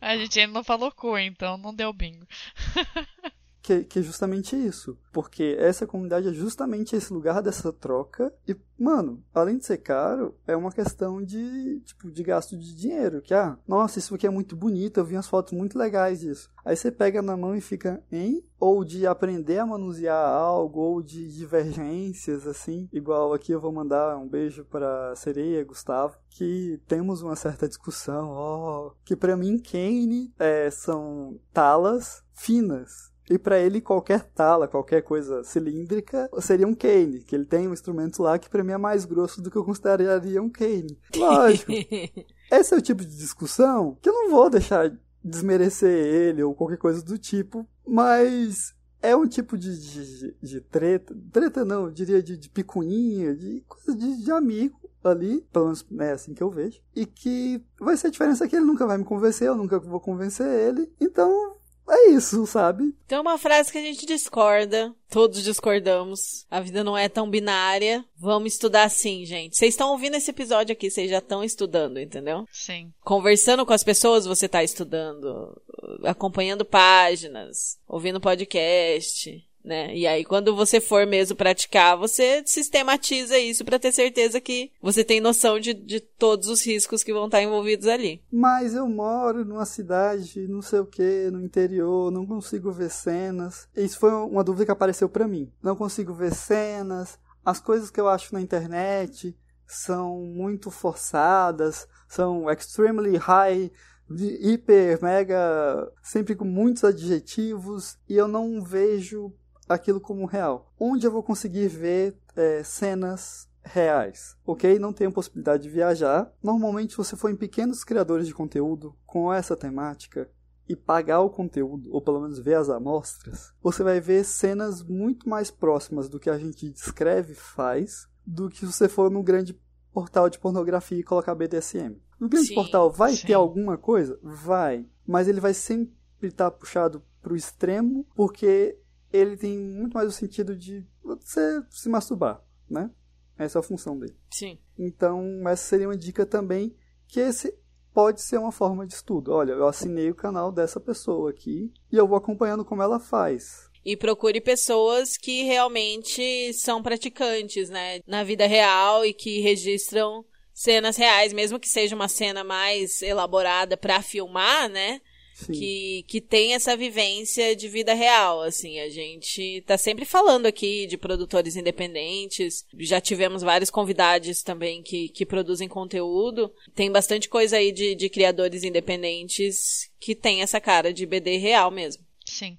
A gente ainda não falou cu, então não deu bingo. que, que é justamente isso. Porque essa comunidade é justamente esse lugar dessa troca. E, mano, além de ser caro, é uma questão de, tipo, de gasto de dinheiro. Que, ah, nossa, isso aqui é muito bonito, eu vi umas fotos muito legais disso. Aí você pega na mão e fica, em Ou de aprender a manusear algo, ou de divergências, assim. Igual aqui eu vou mandar um beijo para Sereia, Gustavo, que temos uma certa discussão, ó, que para mim Kane é, são talas finas e para ele, qualquer tala, qualquer coisa cilíndrica, seria um cane, que ele tem um instrumento lá que para mim é mais grosso do que eu consideraria um cane. Lógico. Esse é o tipo de discussão que eu não vou deixar desmerecer ele ou qualquer coisa do tipo, mas é um tipo de, de, de treta, treta não, eu diria de, de picuinha, de coisa de, de amigo ali, pelo menos é assim que eu vejo, e que vai ser a diferença que ele nunca vai me convencer, eu nunca vou convencer ele, então é isso, sabe? Tem uma frase que a gente discorda, todos discordamos. A vida não é tão binária. Vamos estudar sim, gente. Vocês estão ouvindo esse episódio aqui, vocês já estão estudando, entendeu? Sim. Conversando com as pessoas, você está estudando, acompanhando páginas, ouvindo podcast né? E aí, quando você for mesmo praticar, você sistematiza isso para ter certeza que você tem noção de, de todos os riscos que vão estar envolvidos ali. Mas eu moro numa cidade, não sei o que, no interior, não consigo ver cenas. Isso foi uma dúvida que apareceu para mim. Não consigo ver cenas. As coisas que eu acho na internet são muito forçadas, são extremely high hiper, mega, sempre com muitos adjetivos, e eu não vejo aquilo como real. Onde eu vou conseguir ver é, cenas reais, ok? Não tenho possibilidade de viajar. Normalmente, se você for em pequenos criadores de conteúdo com essa temática e pagar o conteúdo, ou pelo menos ver as amostras, você vai ver cenas muito mais próximas do que a gente descreve e faz do que se você for num grande portal de pornografia e colocar BDSM. No grande sim, portal vai sim. ter alguma coisa? Vai. Mas ele vai sempre estar puxado para o extremo, porque ele tem muito mais o sentido de você se masturbar, né? Essa é a função dele. Sim. Então, essa seria uma dica também que esse pode ser uma forma de estudo. Olha, eu assinei o canal dessa pessoa aqui e eu vou acompanhando como ela faz. E procure pessoas que realmente são praticantes, né, na vida real e que registram cenas reais, mesmo que seja uma cena mais elaborada para filmar, né? Que, que tem essa vivência de vida real, assim, a gente tá sempre falando aqui de produtores independentes, já tivemos vários convidados também que, que produzem conteúdo, tem bastante coisa aí de, de criadores independentes que tem essa cara de BD real mesmo. Sim.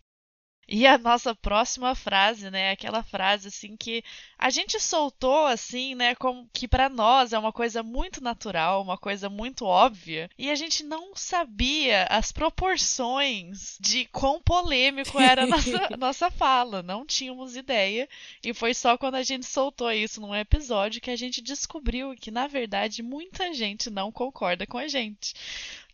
E a nossa próxima frase, né, aquela frase assim que a gente soltou assim, né, como que para nós é uma coisa muito natural, uma coisa muito óbvia, e a gente não sabia as proporções de quão polêmico era a nossa, nossa fala, não tínhamos ideia, e foi só quando a gente soltou isso num episódio que a gente descobriu que na verdade muita gente não concorda com a gente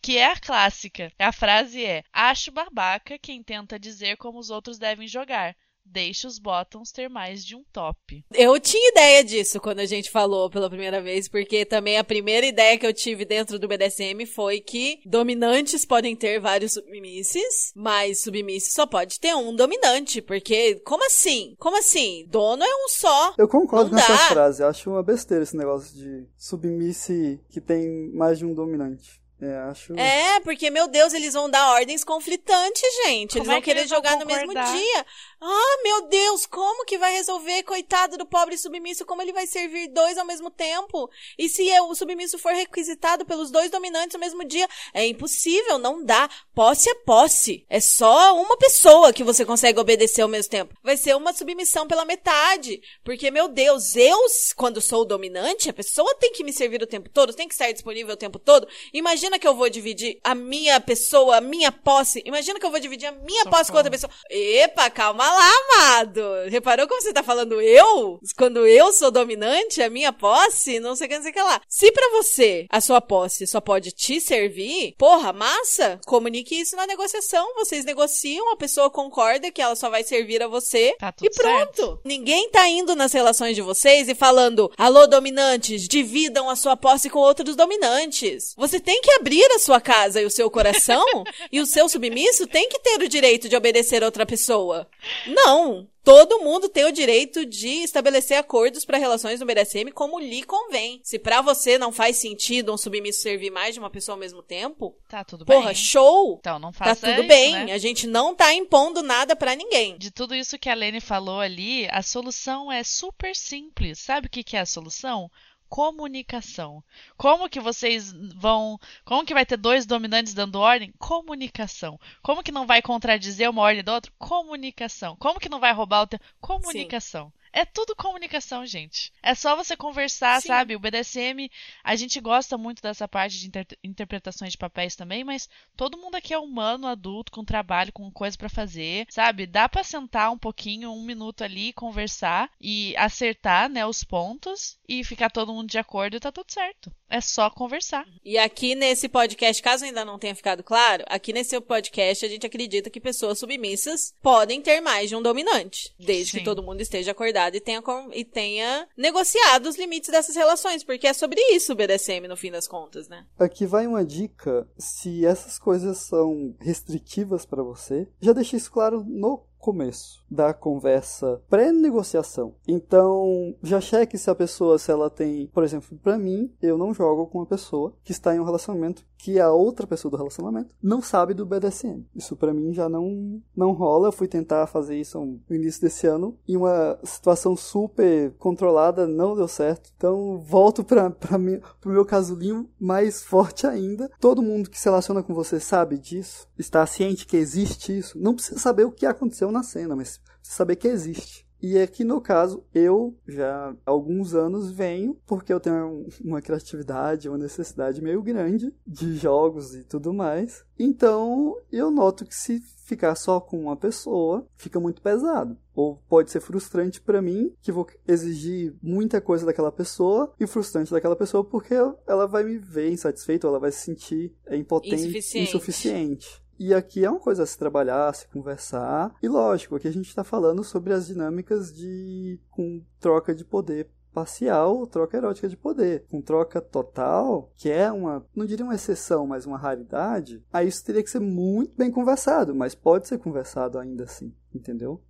que é a clássica. A frase é: Acho babaca quem tenta dizer como os outros devem jogar. Deixe os bottoms ter mais de um top. Eu tinha ideia disso quando a gente falou pela primeira vez, porque também a primeira ideia que eu tive dentro do BDSM foi que dominantes podem ter vários submisses, mas submisse só pode ter um dominante, porque como assim? Como assim? Dono é um só. Eu concordo com essa frase, acho uma besteira esse negócio de submisse que tem mais de um dominante. É, acho... é, porque, meu Deus, eles vão dar ordens conflitantes, gente. Eles vão é que querer eles jogar no mesmo dia. Ah, meu Deus, como que vai resolver, coitado do pobre submisso, como ele vai servir dois ao mesmo tempo? E se o submisso for requisitado pelos dois dominantes ao mesmo dia? É impossível, não dá. Posse é posse. É só uma pessoa que você consegue obedecer ao mesmo tempo. Vai ser uma submissão pela metade. Porque, meu Deus, eu, quando sou o dominante, a pessoa tem que me servir o tempo todo, tem que estar disponível o tempo todo. Imagina Imagina que eu vou dividir a minha pessoa, a minha posse. Imagina que eu vou dividir a minha posse com outra pessoa. Epa, calma lá, amado. Reparou como você tá falando eu? Quando eu sou dominante, a minha posse, não sei o que, não sei o que lá. Se pra você a sua posse só pode te servir, porra, massa, comunique isso na negociação. Vocês negociam, a pessoa concorda que ela só vai servir a você Tá tudo e pronto. certo. Ninguém tá indo nas relações de vocês e falando: alô, dominantes, dividam a sua posse com outros dominantes. Você tem que abrir a sua casa e o seu coração, e o seu submisso tem que ter o direito de obedecer a outra pessoa. Não. Todo mundo tem o direito de estabelecer acordos para relações no BDSM como lhe convém. Se pra você não faz sentido um submisso servir mais de uma pessoa ao mesmo tempo, Tá tudo porra, bem. show! Então não Tá faça tudo isso, bem. né? A gente não tá impondo nada pra ninguém. De tudo isso que a Lene falou ali, a solução é super simples. Sabe o que que é a solução? Comunicação. Como que vocês vão. Como que vai ter dois dominantes dando ordem? Comunicação. Como que não vai contradizer uma ordem da outra? Comunicação. Como que não vai roubar o teu? Comunicação. É tudo comunicação, gente. É só você conversar, Sim. sabe? O BDSM, a gente gosta muito dessa parte de inter- interpretações de papéis também, mas todo mundo aqui é humano, adulto, com trabalho, com coisa pra fazer, sabe? Dá pra sentar um pouquinho, um minuto ali, conversar e acertar, né, os pontos e ficar todo mundo de acordo e tá tudo certo. É só conversar. E aqui nesse podcast, caso ainda não tenha ficado claro, aqui nesse podcast a gente acredita que pessoas submissas podem ter mais de um dominante, desde Sim. que todo mundo esteja acordado e tenha, e tenha negociado os limites dessas relações, porque é sobre isso o BDSM no fim das contas, né? Aqui vai uma dica: se essas coisas são restritivas para você, já deixei isso claro no começo da conversa pré-negociação. Então, já cheque se a pessoa, se ela tem, por exemplo, pra mim, eu não jogo com uma pessoa que está em um relacionamento que a outra pessoa do relacionamento não sabe do BDSM. Isso pra mim já não não rola. Eu fui tentar fazer isso no início desse ano em uma situação super controlada, não deu certo. Então, volto para para mim, pro meu casulinho mais forte ainda. Todo mundo que se relaciona com você sabe disso, está ciente que existe isso. Não precisa saber o que aconteceu na cena, mas saber que existe. E aqui no caso, eu já há alguns anos venho, porque eu tenho um- uma criatividade, uma necessidade meio grande de jogos e tudo mais. Então eu noto que se ficar só com uma pessoa, fica muito pesado. Ou pode ser frustrante pra mim, que vou exigir muita coisa daquela pessoa, e frustrante daquela pessoa porque ela vai me ver insatisfeita, ou ela vai se sentir é, impotente, Insuficiente. insuficiente. E aqui é uma coisa a se trabalhar, a se conversar. E lógico, aqui a gente está falando sobre as dinâmicas de com troca de poder parcial troca erótica de poder. Com troca total, que é uma, não diria uma exceção, mas uma raridade, aí isso teria que ser muito bem conversado, mas pode ser conversado ainda assim, entendeu?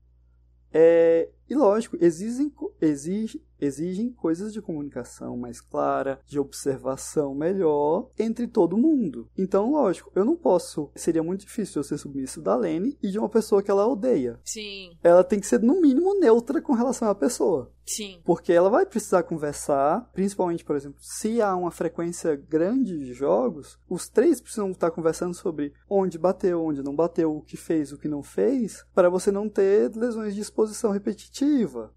É, e lógico, exigem, co- exige, exigem coisas de comunicação mais clara, de observação melhor entre todo mundo. Então, lógico, eu não posso. Seria muito difícil eu ser submisso da Lene e de uma pessoa que ela odeia. Sim, Ela tem que ser, no mínimo, neutra com relação à pessoa. sim. Porque ela vai precisar conversar, principalmente, por exemplo, se há uma frequência grande de jogos, os três precisam estar conversando sobre onde bateu, onde não bateu, o que fez, o que não fez, para você não ter lesões de exposição repetitiva.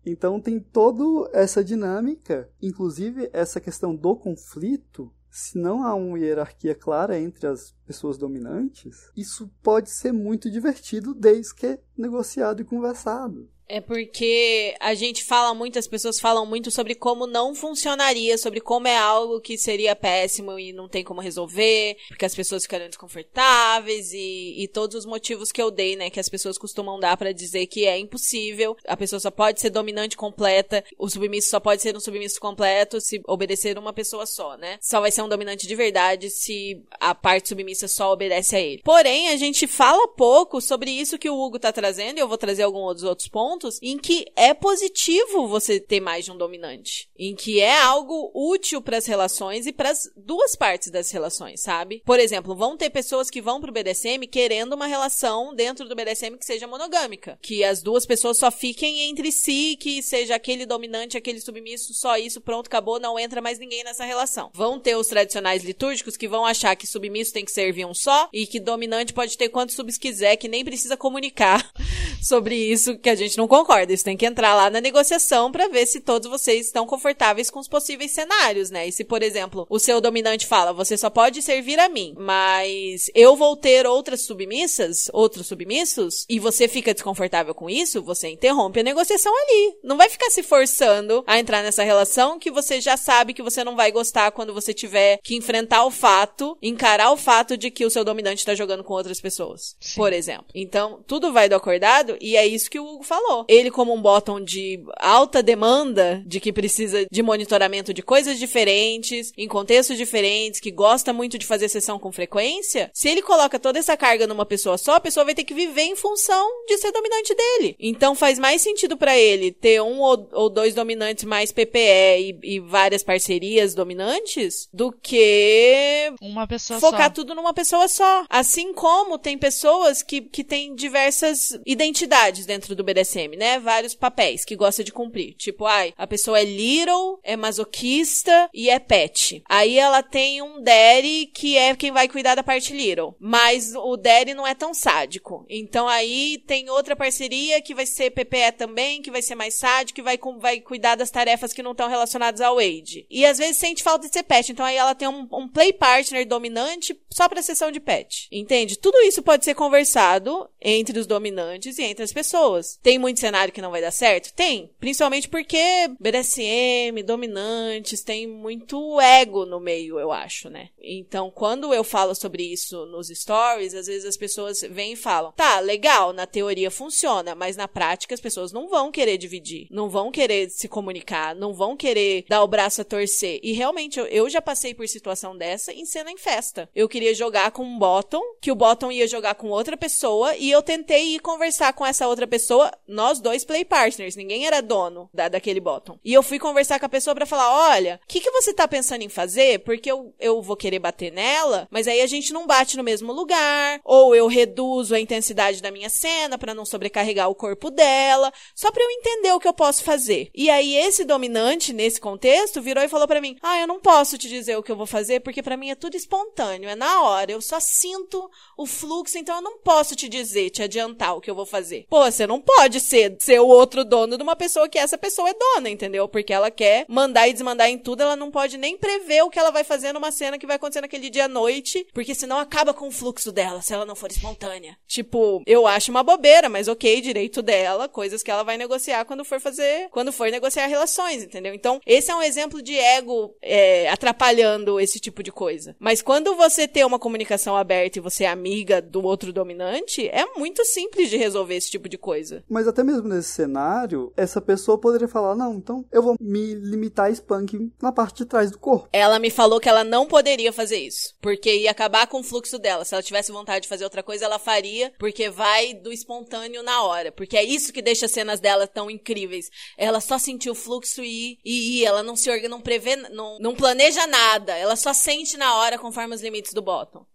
Então tem toda essa dinâmica, inclusive essa questão do conflito. Se não há uma hierarquia clara entre as pessoas dominantes, isso pode ser muito divertido desde que é negociado e conversado. É porque a gente fala muito, as pessoas falam muito sobre como não funcionaria, sobre como é algo que seria péssimo e não tem como resolver, porque as pessoas ficariam desconfortáveis e, e todos os motivos que eu dei, né, que as pessoas costumam dar pra dizer que é impossível, a pessoa só pode ser dominante completa, o submisso só pode ser um submisso completo se obedecer uma pessoa só, né? Só vai ser um dominante de verdade se a parte submissa só obedece a ele. Porém, a gente fala pouco sobre isso que o Hugo tá trazendo, e eu vou trazer alguns outros pontos, em que é positivo você ter mais de um dominante. Em que é algo útil pras relações e pras duas partes das relações, sabe? Por exemplo, vão ter pessoas que vão pro BDSM querendo uma relação dentro do BDSM que seja monogâmica. Que as duas pessoas só fiquem entre si, que seja aquele dominante, aquele submisso, só isso, pronto, acabou, não entra mais ninguém nessa relação. Vão ter os tradicionais litúrgicos que vão achar que submisso tem que servir um só e que dominante pode ter quantos subs quiser, que nem precisa comunicar sobre isso que a gente não concorda. Isso tem que entrar lá na negociação para ver se todos vocês estão confortáveis com os possíveis cenários, né? E se, por exemplo, o seu dominante fala, você só pode servir a mim, mas eu vou ter outras submissas, outros submissos, e você fica desconfortável com isso, você interrompe a negociação ali. Não vai ficar se forçando a entrar nessa relação que você já sabe que você não vai gostar quando você tiver que enfrentar o fato, encarar o fato de que o seu dominante tá jogando com outras pessoas, Sim. por exemplo. Então, tudo vai do acordado e é isso que o Hugo falou. Ele como um bottom de alta demanda, de que precisa de monitoramento de coisas diferentes, em contextos diferentes, que gosta muito de fazer sessão com frequência, se ele coloca toda essa carga numa pessoa só, a pessoa vai ter que viver em função de ser dominante dele. Então faz mais sentido pra ele ter um ou, ou dois dominantes mais PPE e, e várias parcerias dominantes do que Uma pessoa focar só. tudo numa pessoa só. Assim como tem pessoas que, que têm diversas identidades dentro do BDSM, né? Vários papéis que gosta de cumprir. Tipo, ai, a pessoa é little, é masoquista e é pet. Aí ela tem um daddy que é quem vai cuidar da parte little. Mas o daddy não é tão sádico. Então aí tem outra parceria que vai ser PPE também, que vai ser mais sádico, que vai, vai cuidar das tarefas que não estão relacionadas ao age. E às vezes sente falta de ser pet. Então aí ela tem um, um play partner dominante só pra sessão de pet. Entende? Tudo isso pode ser conversado entre os dominantes e entre as pessoas. Tem muito cenário que não vai dar certo? Tem. Principalmente porque BDSM, dominantes, tem muito ego no meio, eu acho, né? Então, quando eu falo sobre isso nos stories, às vezes as pessoas vêm e falam: tá, legal, na teoria funciona, mas na prática as pessoas não vão querer dividir, não vão querer se comunicar, não vão querer dar o braço a torcer. E realmente, eu, eu já passei por situação dessa em cena em festa. Eu queria jogar com um bottom, que o bottom ia jogar com outra pessoa, e eu tentei ir conversar com essa outra pessoa, nós dois play partners, ninguém era dono da, daquele bottom. E eu fui conversar com a pessoa pra falar: olha, o que, que você tá pensando em fazer? Porque eu, eu vou querer bater nela, mas aí a gente não bate no mesmo lugar, ou eu reduzo a intensidade da minha cena pra não sobrecarregar o corpo dela, só pra eu entender o que eu posso fazer. E aí esse dominante, nesse contexto, virou e falou pra mim: ah, eu não posso te dizer o que eu vou fazer, porque pra mim é tudo espontâneo, é na hora, eu só sinto o fluxo, então eu não posso te dizer, te adiantar o que eu vou fazer. Pô, você não pode ser, ser o outro dono de uma pessoa que essa pessoa é dona, entendeu? Porque ela quer mandar e desmandar em tudo, ela não pode nem prever o que ela vai fazer numa cena que vai acontecer naquele dia à noite, porque senão acaba com o fluxo dela, se ela não for espontânea. Tipo, eu acho uma bobeira, mas ok, direito dela, coisas que ela vai negociar quando for fazer, quando for negociar relações, entendeu? Então, esse é um exemplo de ego é, atrapalhando esse tipo de coisa. Mas quando você tem uma comunicação aberta e você é amiga do outro dominante, é muito simples de resolver esse tipo de coisa. Mas até mesmo nesse cenário, essa pessoa poderia falar: não, então eu vou me limitar a spanking na parte de trás do corpo. Ela me falou que ela não poderia fazer isso, porque ia acabar com o fluxo dela. Se ela tivesse vontade de fazer outra coisa, ela faria, porque vai do espontâneo na hora. Porque é isso que deixa as cenas dela tão incríveis. Ela só sentiu o fluxo e e, e ela não se orga, não prevê, não, não planeja nada. Ela só sente na hora conforme os limites do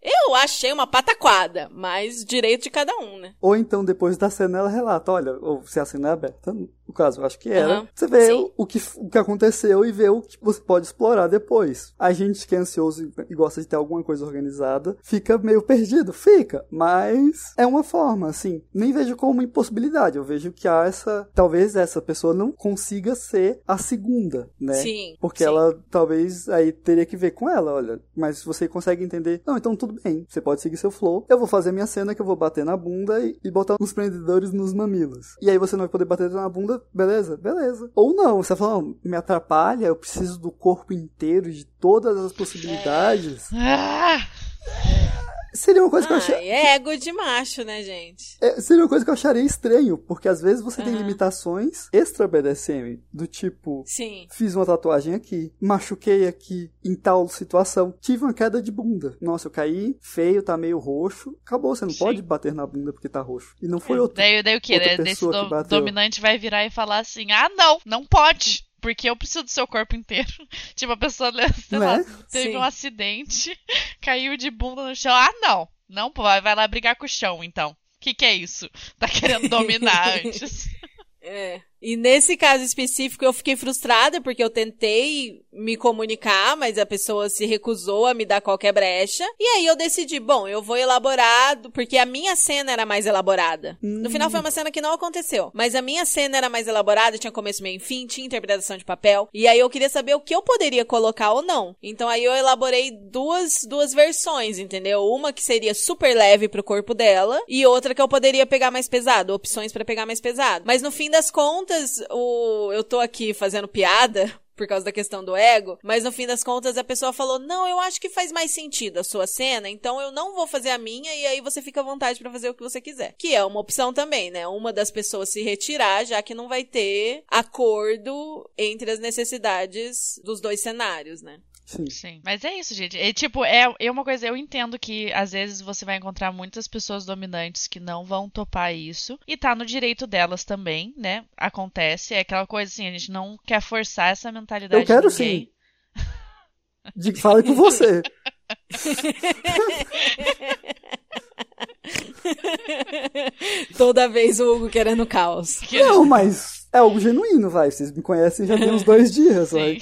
Eu achei uma pataquada, mas direito de cada um, né? Ou então, depois da cena, ela relata: olha, ou se a cena é aberta, no caso, eu acho que era. Aham, Você vê sim. o, que, o que aconteceu e vê o que você pode explorar depois. A gente que é ansioso e- gosta de ter alguma coisa organizada, fica meio perdido. Fica, mas é uma forma, assim. Nem vejo como uma impossibilidade. Eu vejo que há essa. Talvez essa pessoa não consiga ser a segunda, né? Sim. Porque sim. ela talvez aí teria que ver com ela, olha, mas você consegue entender, não, então tudo bem, você pode seguir seu flow, eu vou fazer minha cena que eu vou bater na bunda e, e botar os prendedores nos mamilos. E aí você não vai poder bater na bunda, beleza? Beleza. Ou não, você fala, não, me atrapalha, eu preciso do corpo inteiro, de todas as possibilidades. Ah! Seria uma coisa que eu achei. Ai, é ego de macho, né, gente? É, seria uma coisa que eu acharia estranho, porque às vezes você tem Aham. limitações extra BDSM, do tipo, Sim. Fiz uma tatuagem aqui, machuquei aqui em tal situação, tive uma queda de bunda. Nossa, eu caí feio, tá meio roxo. Acabou, você não Sim. pode bater na bunda porque tá roxo. E não foi outro. Daí, daí o que? outra Daí, Desse pessoa que do- bateu. dominante vai virar e falar assim: ah, não, não pode. Porque eu preciso do seu corpo inteiro. tipo, a pessoa, lá, Né? teve Sim. um acidente, caiu de bunda no chão. Ah, não. Não, pô, vai vai lá brigar com o chão, então. O que, que é isso? Tá querendo dominar antes. É. E nesse caso específico eu fiquei frustrada porque eu tentei me comunicar, mas a pessoa se recusou a me dar qualquer brecha. E aí eu decidi, bom, eu vou elaborar, porque a minha cena era mais elaborada. No final foi uma cena que não aconteceu, mas a minha cena era mais elaborada, tinha começo, meio e fim, tinha interpretação de papel. E aí eu queria saber o que eu poderia colocar ou não. Então aí eu elaborei duas, duas versões, entendeu? Uma que seria super leve pro corpo dela e outra que eu poderia pegar mais pesado, opções para pegar mais pesado. Mas no fim das contas, o eu tô aqui fazendo piada por causa da questão do ego, mas no fim das contas a pessoa falou: "Não, eu acho que faz mais sentido a sua cena, então eu não vou fazer a minha e aí você fica à vontade para fazer o que você quiser". Que é uma opção também, né? Uma das pessoas se retirar, já que não vai ter acordo entre as necessidades dos dois cenários, né? Sim. Sim. Mas é isso, gente. É, tipo, é, é uma coisa, eu entendo que às vezes você vai encontrar muitas pessoas dominantes que não vão topar isso. E tá no direito delas também, né? Acontece. É aquela coisa assim, a gente não quer forçar essa mentalidade Eu quero sim. De, fale com você. Toda vez o Hugo querendo caos. Não, mas é algo genuíno, vai. Vocês me conhecem já tem uns dois dias, vai.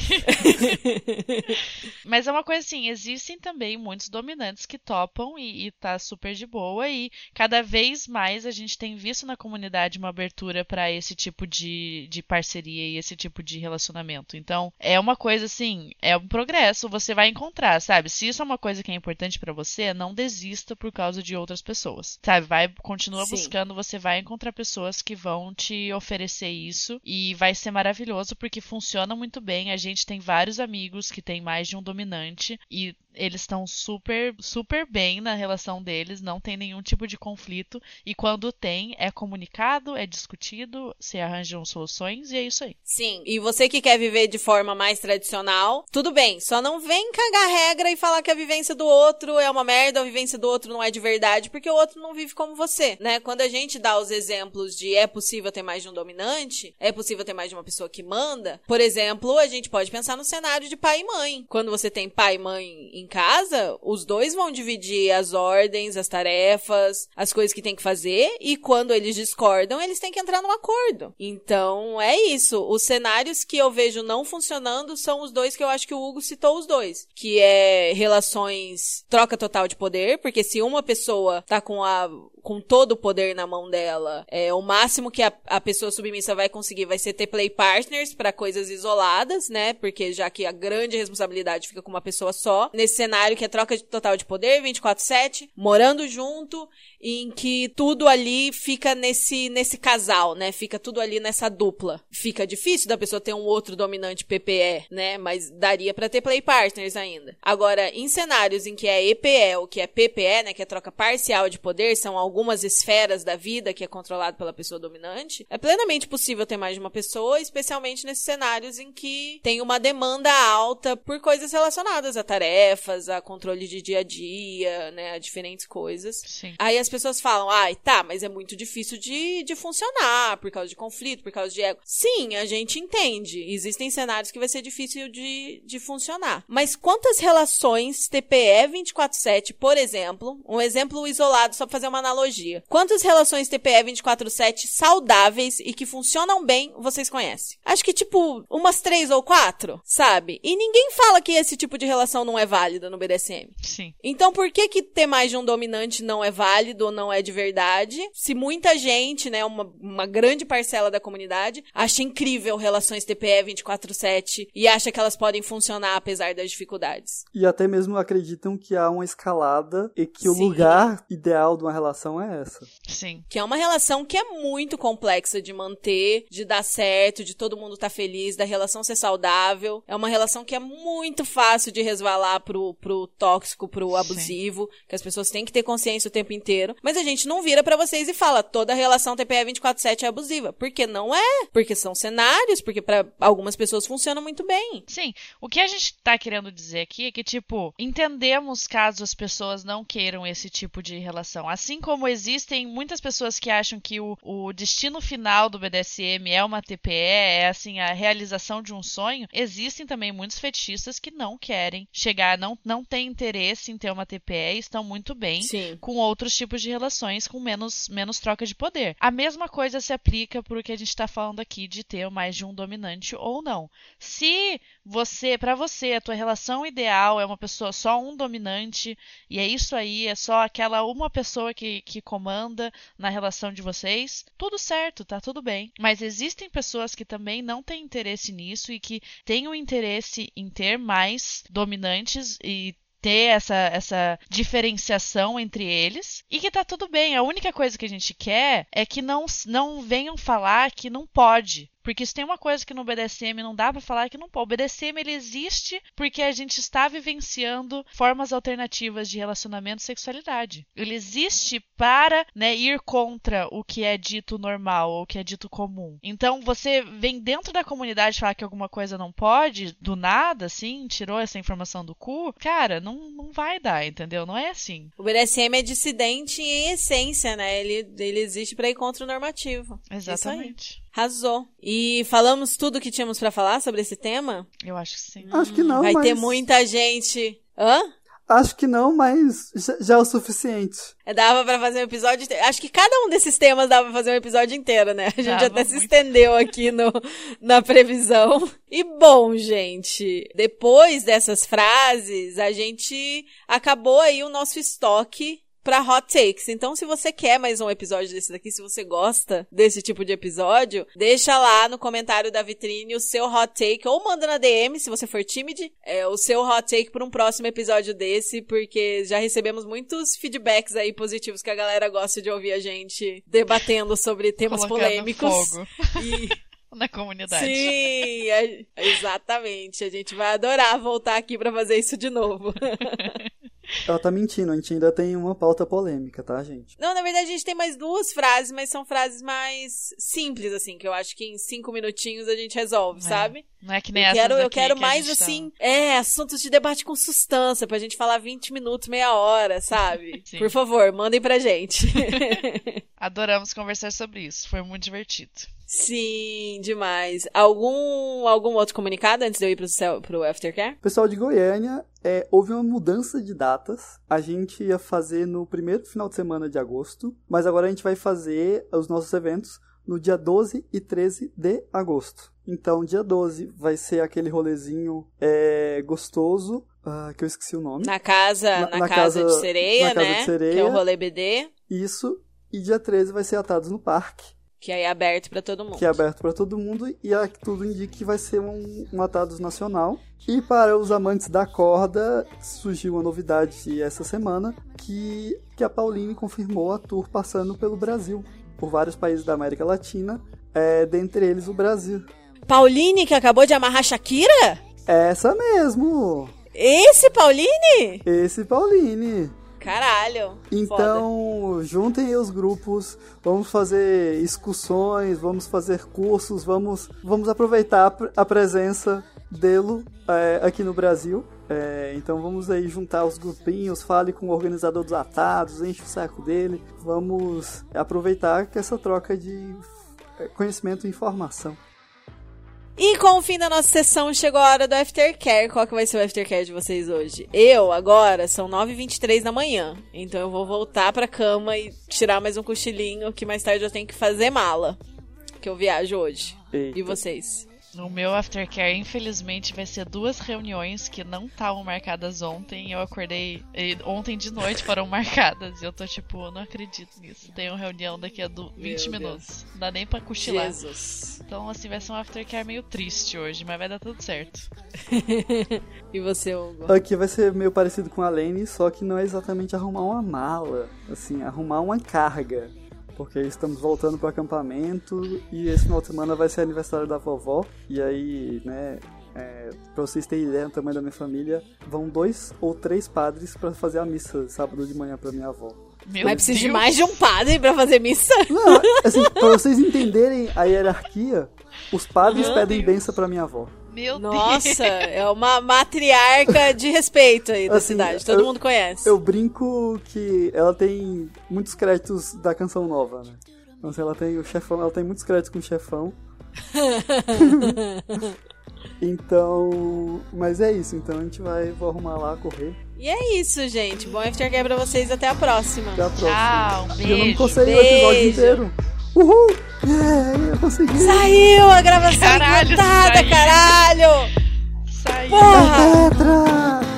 Mas é uma coisa assim, existem também muitos dominantes que topam e, e tá super de boa e cada vez mais a gente tem visto na comunidade uma abertura para esse tipo de, de parceria e esse tipo de relacionamento. Então, é uma coisa assim, é um progresso, você vai encontrar, sabe? Se isso é uma coisa que é importante para você, não desista por causa de outras pessoas. Sabe? Vai continua Sim. buscando, você vai encontrar pessoas que vão te oferecer isso e vai ser maravilhoso porque funciona muito bem. A gente tem vários amigos que tem mais de um dominante e eles estão super, super bem na relação deles, não tem nenhum tipo de conflito. E quando tem, é comunicado, é discutido, se arranjam soluções e é isso aí. Sim. E você que quer viver de forma mais tradicional, tudo bem. Só não vem cagar regra e falar que a vivência do outro é uma merda, a vivência do outro não é de verdade, porque o outro não vive como você, né? Quando a gente dá os exemplos de é possível ter mais de um dominante, é possível ter mais de uma pessoa que manda, por exemplo, a gente pode pensar no cenário de pai e mãe. Quando você tem pai e mãe em casa, os dois vão dividir as ordens, as tarefas, as coisas que tem que fazer, e quando eles discordam, eles têm que entrar num acordo. Então, é isso. Os cenários que eu vejo não funcionando são os dois que eu acho que o Hugo citou os dois, que é relações troca total de poder, porque se uma pessoa tá com a com todo o poder na mão dela, é o máximo que a, a pessoa submissa vai conseguir vai ser ter play partners para coisas isoladas, né? Porque já que a grande responsabilidade fica com uma pessoa só, nesse cenário que é troca de total de poder, 24/7, morando junto, em que tudo ali fica nesse nesse casal, né? Fica tudo ali nessa dupla. Fica difícil da pessoa ter um outro dominante PPE, né? Mas daria para ter play partners ainda. Agora, em cenários em que é EPE ou que é PPE, né, que é troca parcial de poder, são algumas esferas da vida que é controlado pela pessoa dominante, é plenamente possível ter mais de uma pessoa, especialmente nesses cenários em que tem uma demanda alta por coisas relacionadas a tarefas, a controle de dia a dia, né, a diferentes coisas. Sim. Aí as pessoas falam, ai, tá, mas é muito difícil de, de funcionar por causa de conflito, por causa de ego. Sim, a gente entende. Existem cenários que vai ser difícil de, de funcionar. Mas quantas relações TPE 24-7, por exemplo, um exemplo isolado só pra fazer uma analogia. Quantas relações TPE 24-7 saudáveis e que funcionam bem vocês conhecem? Acho que tipo umas três ou quatro, sabe? E ninguém fala que esse tipo de relação não é válida no BDSM. Sim. Então por que que ter mais de um dominante não é válido ou não é de verdade? Se muita gente, né, uma, uma grande parcela da comunidade, acha incrível relações TPE 24-7 e acha que elas podem funcionar apesar das dificuldades. E até mesmo acreditam que há uma escalada e que o Sim. lugar ideal de uma relação é essa. Sim. Que é uma relação que é muito complexa de manter, de dar certo, de todo mundo estar feliz, da relação ser saudável. É uma relação que é muito fácil de resvalar pro, pro tóxico, pro abusivo, que as pessoas têm que ter consciência o tempo inteiro. Mas a gente não vira pra vocês e fala, toda relação TPE 24-7 é abusiva. Porque não é. Porque são cenários, porque pra algumas pessoas funciona muito bem. Sim, o que a gente tá querendo dizer aqui é que, tipo, entendemos caso as pessoas não queiram esse tipo de relação. Assim como como existem muitas pessoas que acham que o, o destino final do BDSM é uma TPE, é assim, a realização de um sonho, existem também muitos fetichistas que não querem chegar, não, não têm interesse em ter uma TPE e estão muito bem Sim. com outros tipos de relações com menos, menos troca de poder. A mesma coisa se aplica para o que a gente está falando aqui de ter mais de um dominante ou não. Se você, para você, a tua relação ideal é uma pessoa só um dominante e é isso aí, é só aquela uma pessoa que, que comanda na relação de vocês, tudo certo, tá tudo bem. Mas existem pessoas que também não têm interesse nisso e que têm o interesse em ter mais dominantes e ter essa, essa diferenciação entre eles e que tá tudo bem. A única coisa que a gente quer é que não, não venham falar que não pode. Porque se tem uma coisa que no BDSM não dá para falar que não pode. O BDSM ele existe porque a gente está vivenciando formas alternativas de relacionamento e sexualidade. Ele existe para né, ir contra o que é dito normal ou o que é dito comum. Então você vem dentro da comunidade falar que alguma coisa não pode, do nada, assim, tirou essa informação do cu, cara, não, não vai dar, entendeu? Não é assim. O BDSM é dissidente em essência, né? Ele, ele existe para ir contra o normativo. Exatamente. Arrasou. E falamos tudo que tínhamos para falar sobre esse tema? Eu acho que sim. Acho que não, Vai mas... ter muita gente. Hã? Acho que não, mas já, é o suficiente. É, Dava pra fazer um episódio inteiro. Acho que cada um desses temas dava pra fazer um episódio inteiro, né? A gente Dava até se muito. estendeu aqui no, na previsão. E bom, gente, depois dessas frases, a gente acabou aí o nosso estoque pra hot takes. Então, se você quer mais um episódio desse daqui, se você gosta desse tipo de episódio, deixa lá no comentário da vitrine o seu hot take, ou manda na DM, se você for tímido, é, o seu hot take pra um próximo episódio desse, porque já recebemos muitos feedbacks aí positivos que a galera gosta de ouvir a gente debatendo sobre temas Colocando polêmicos. fogo E na comunidade. sim, é- exatamente. A gente vai adorar voltar aqui pra fazer isso de novo. Ela tá mentindo, a gente ainda tem uma pauta polêmica, tá, gente? Não, na verdade a gente tem mais duas frases, mas são frases mais simples, assim, que eu acho que em cinco minutinhos a gente resolve, É. sabe? Não é que nem Eu essas quero, eu quero que mais, tá- assim, é, assuntos de debate com sustância, pra gente falar 20 minutos, meia hora, sabe? Sim. Por favor, mandem pra gente. Adoramos conversar sobre isso. Foi muito divertido. Sim, demais. Algum, algum outro comunicado antes de eu ir pro, céu, pro Aftercare? Pessoal de Goiânia, é, houve uma mudança de datas. A gente ia fazer no primeiro final de semana de agosto, mas agora a gente vai fazer os nossos eventos no dia 12 e 13 de agosto. Então, dia 12 vai ser aquele rolezinho é, gostoso, ah, que eu esqueci o nome. Na casa, Na- na, na casa, casa- de sereia, na casa né? de sereia. Que é o rolê BD, Isso. E dia 13 vai ser Atados no Parque, que aí é aberto pra todo mundo. que é aberto para todo mundo e a- tudo indica que vai ser um, um Atados nacional. E para os amantes da corda, surgiu uma novidade essa semana que, que a Pauline confirmou a tour passando pelo Brasil, por vários países da América Latina, é, dentre eles o Brasil. Pauline, que acabou de amarrar Shakira? Essa mesmo! Esse Pauline? Esse Pauline! Caralho. foda. Então, juntem aí os grupos, vamos fazer excursões, vamos fazer cursos, vamos, vamos aproveitar a pre- a presença dele é, aqui no Brasil. É, então vamos aí juntar os grupinhos, fale com o organizador dos atados, enche o saco dele. Vamos aproveitar que essa troca de conhecimento e informação. E com o fim da nossa sessão, chegou a hora do Aftercare. Qual que vai ser o Aftercare de vocês hoje? Eu, agora, são 9h23 da manhã. Então eu vou voltar pra cama e tirar mais um cochilinho, que mais tarde eu tenho que fazer mala. Que eu viajo hoje. Eita. E vocês? No meu aftercare, infelizmente, vai ser duas reuniões que não estavam marcadas ontem. Eu acordei e ontem de noite foram marcadas. E eu tô tipo, eu não acredito nisso. Tenho reunião daqui a du- 20 Meu minutos. Não dá nem pra cochilar. Jesus. Então, assim, vai ser um aftercare meio triste hoje, mas vai dar tudo certo. E você, Hugo? Aqui vai ser meio parecido com a Lane, só que não é exatamente arrumar uma mala, assim, arrumar uma carga. Porque estamos voltando pro acampamento e esse final de semana vai ser aniversário da vovó. E aí, né, é, pra vocês terem ideia do tamanho da minha família, vão dois ou três padres pra fazer a missa sábado de manhã pra minha avó. Meu Mas precisa de Deus. mais de um padre pra fazer missa? Não, assim, pra vocês entenderem a hierarquia, os padres Aham. pedem benção pra minha avó. Meu Nossa, Deus. é uma matriarca de respeito aí da Assim, cidade. Todo eu- mundo conhece. Eu brinco que ela tem muitos créditos da canção nova, né? Então, assim, ela tem o chefão, ela tem muitos créditos com o chefão. então, mas é isso, então a gente vai, vou arrumar lá, correr. E é isso, gente. Bom aftercare pra vocês. Até a próxima. Até a próxima. Tchau, E eu não beijo. consegui o episódio Beijo. inteiro. Uhul! Yeah, eu consegui! Saiu a gravação Caralho, encantada, saiu. caralho! Saiu. Porra! Petra!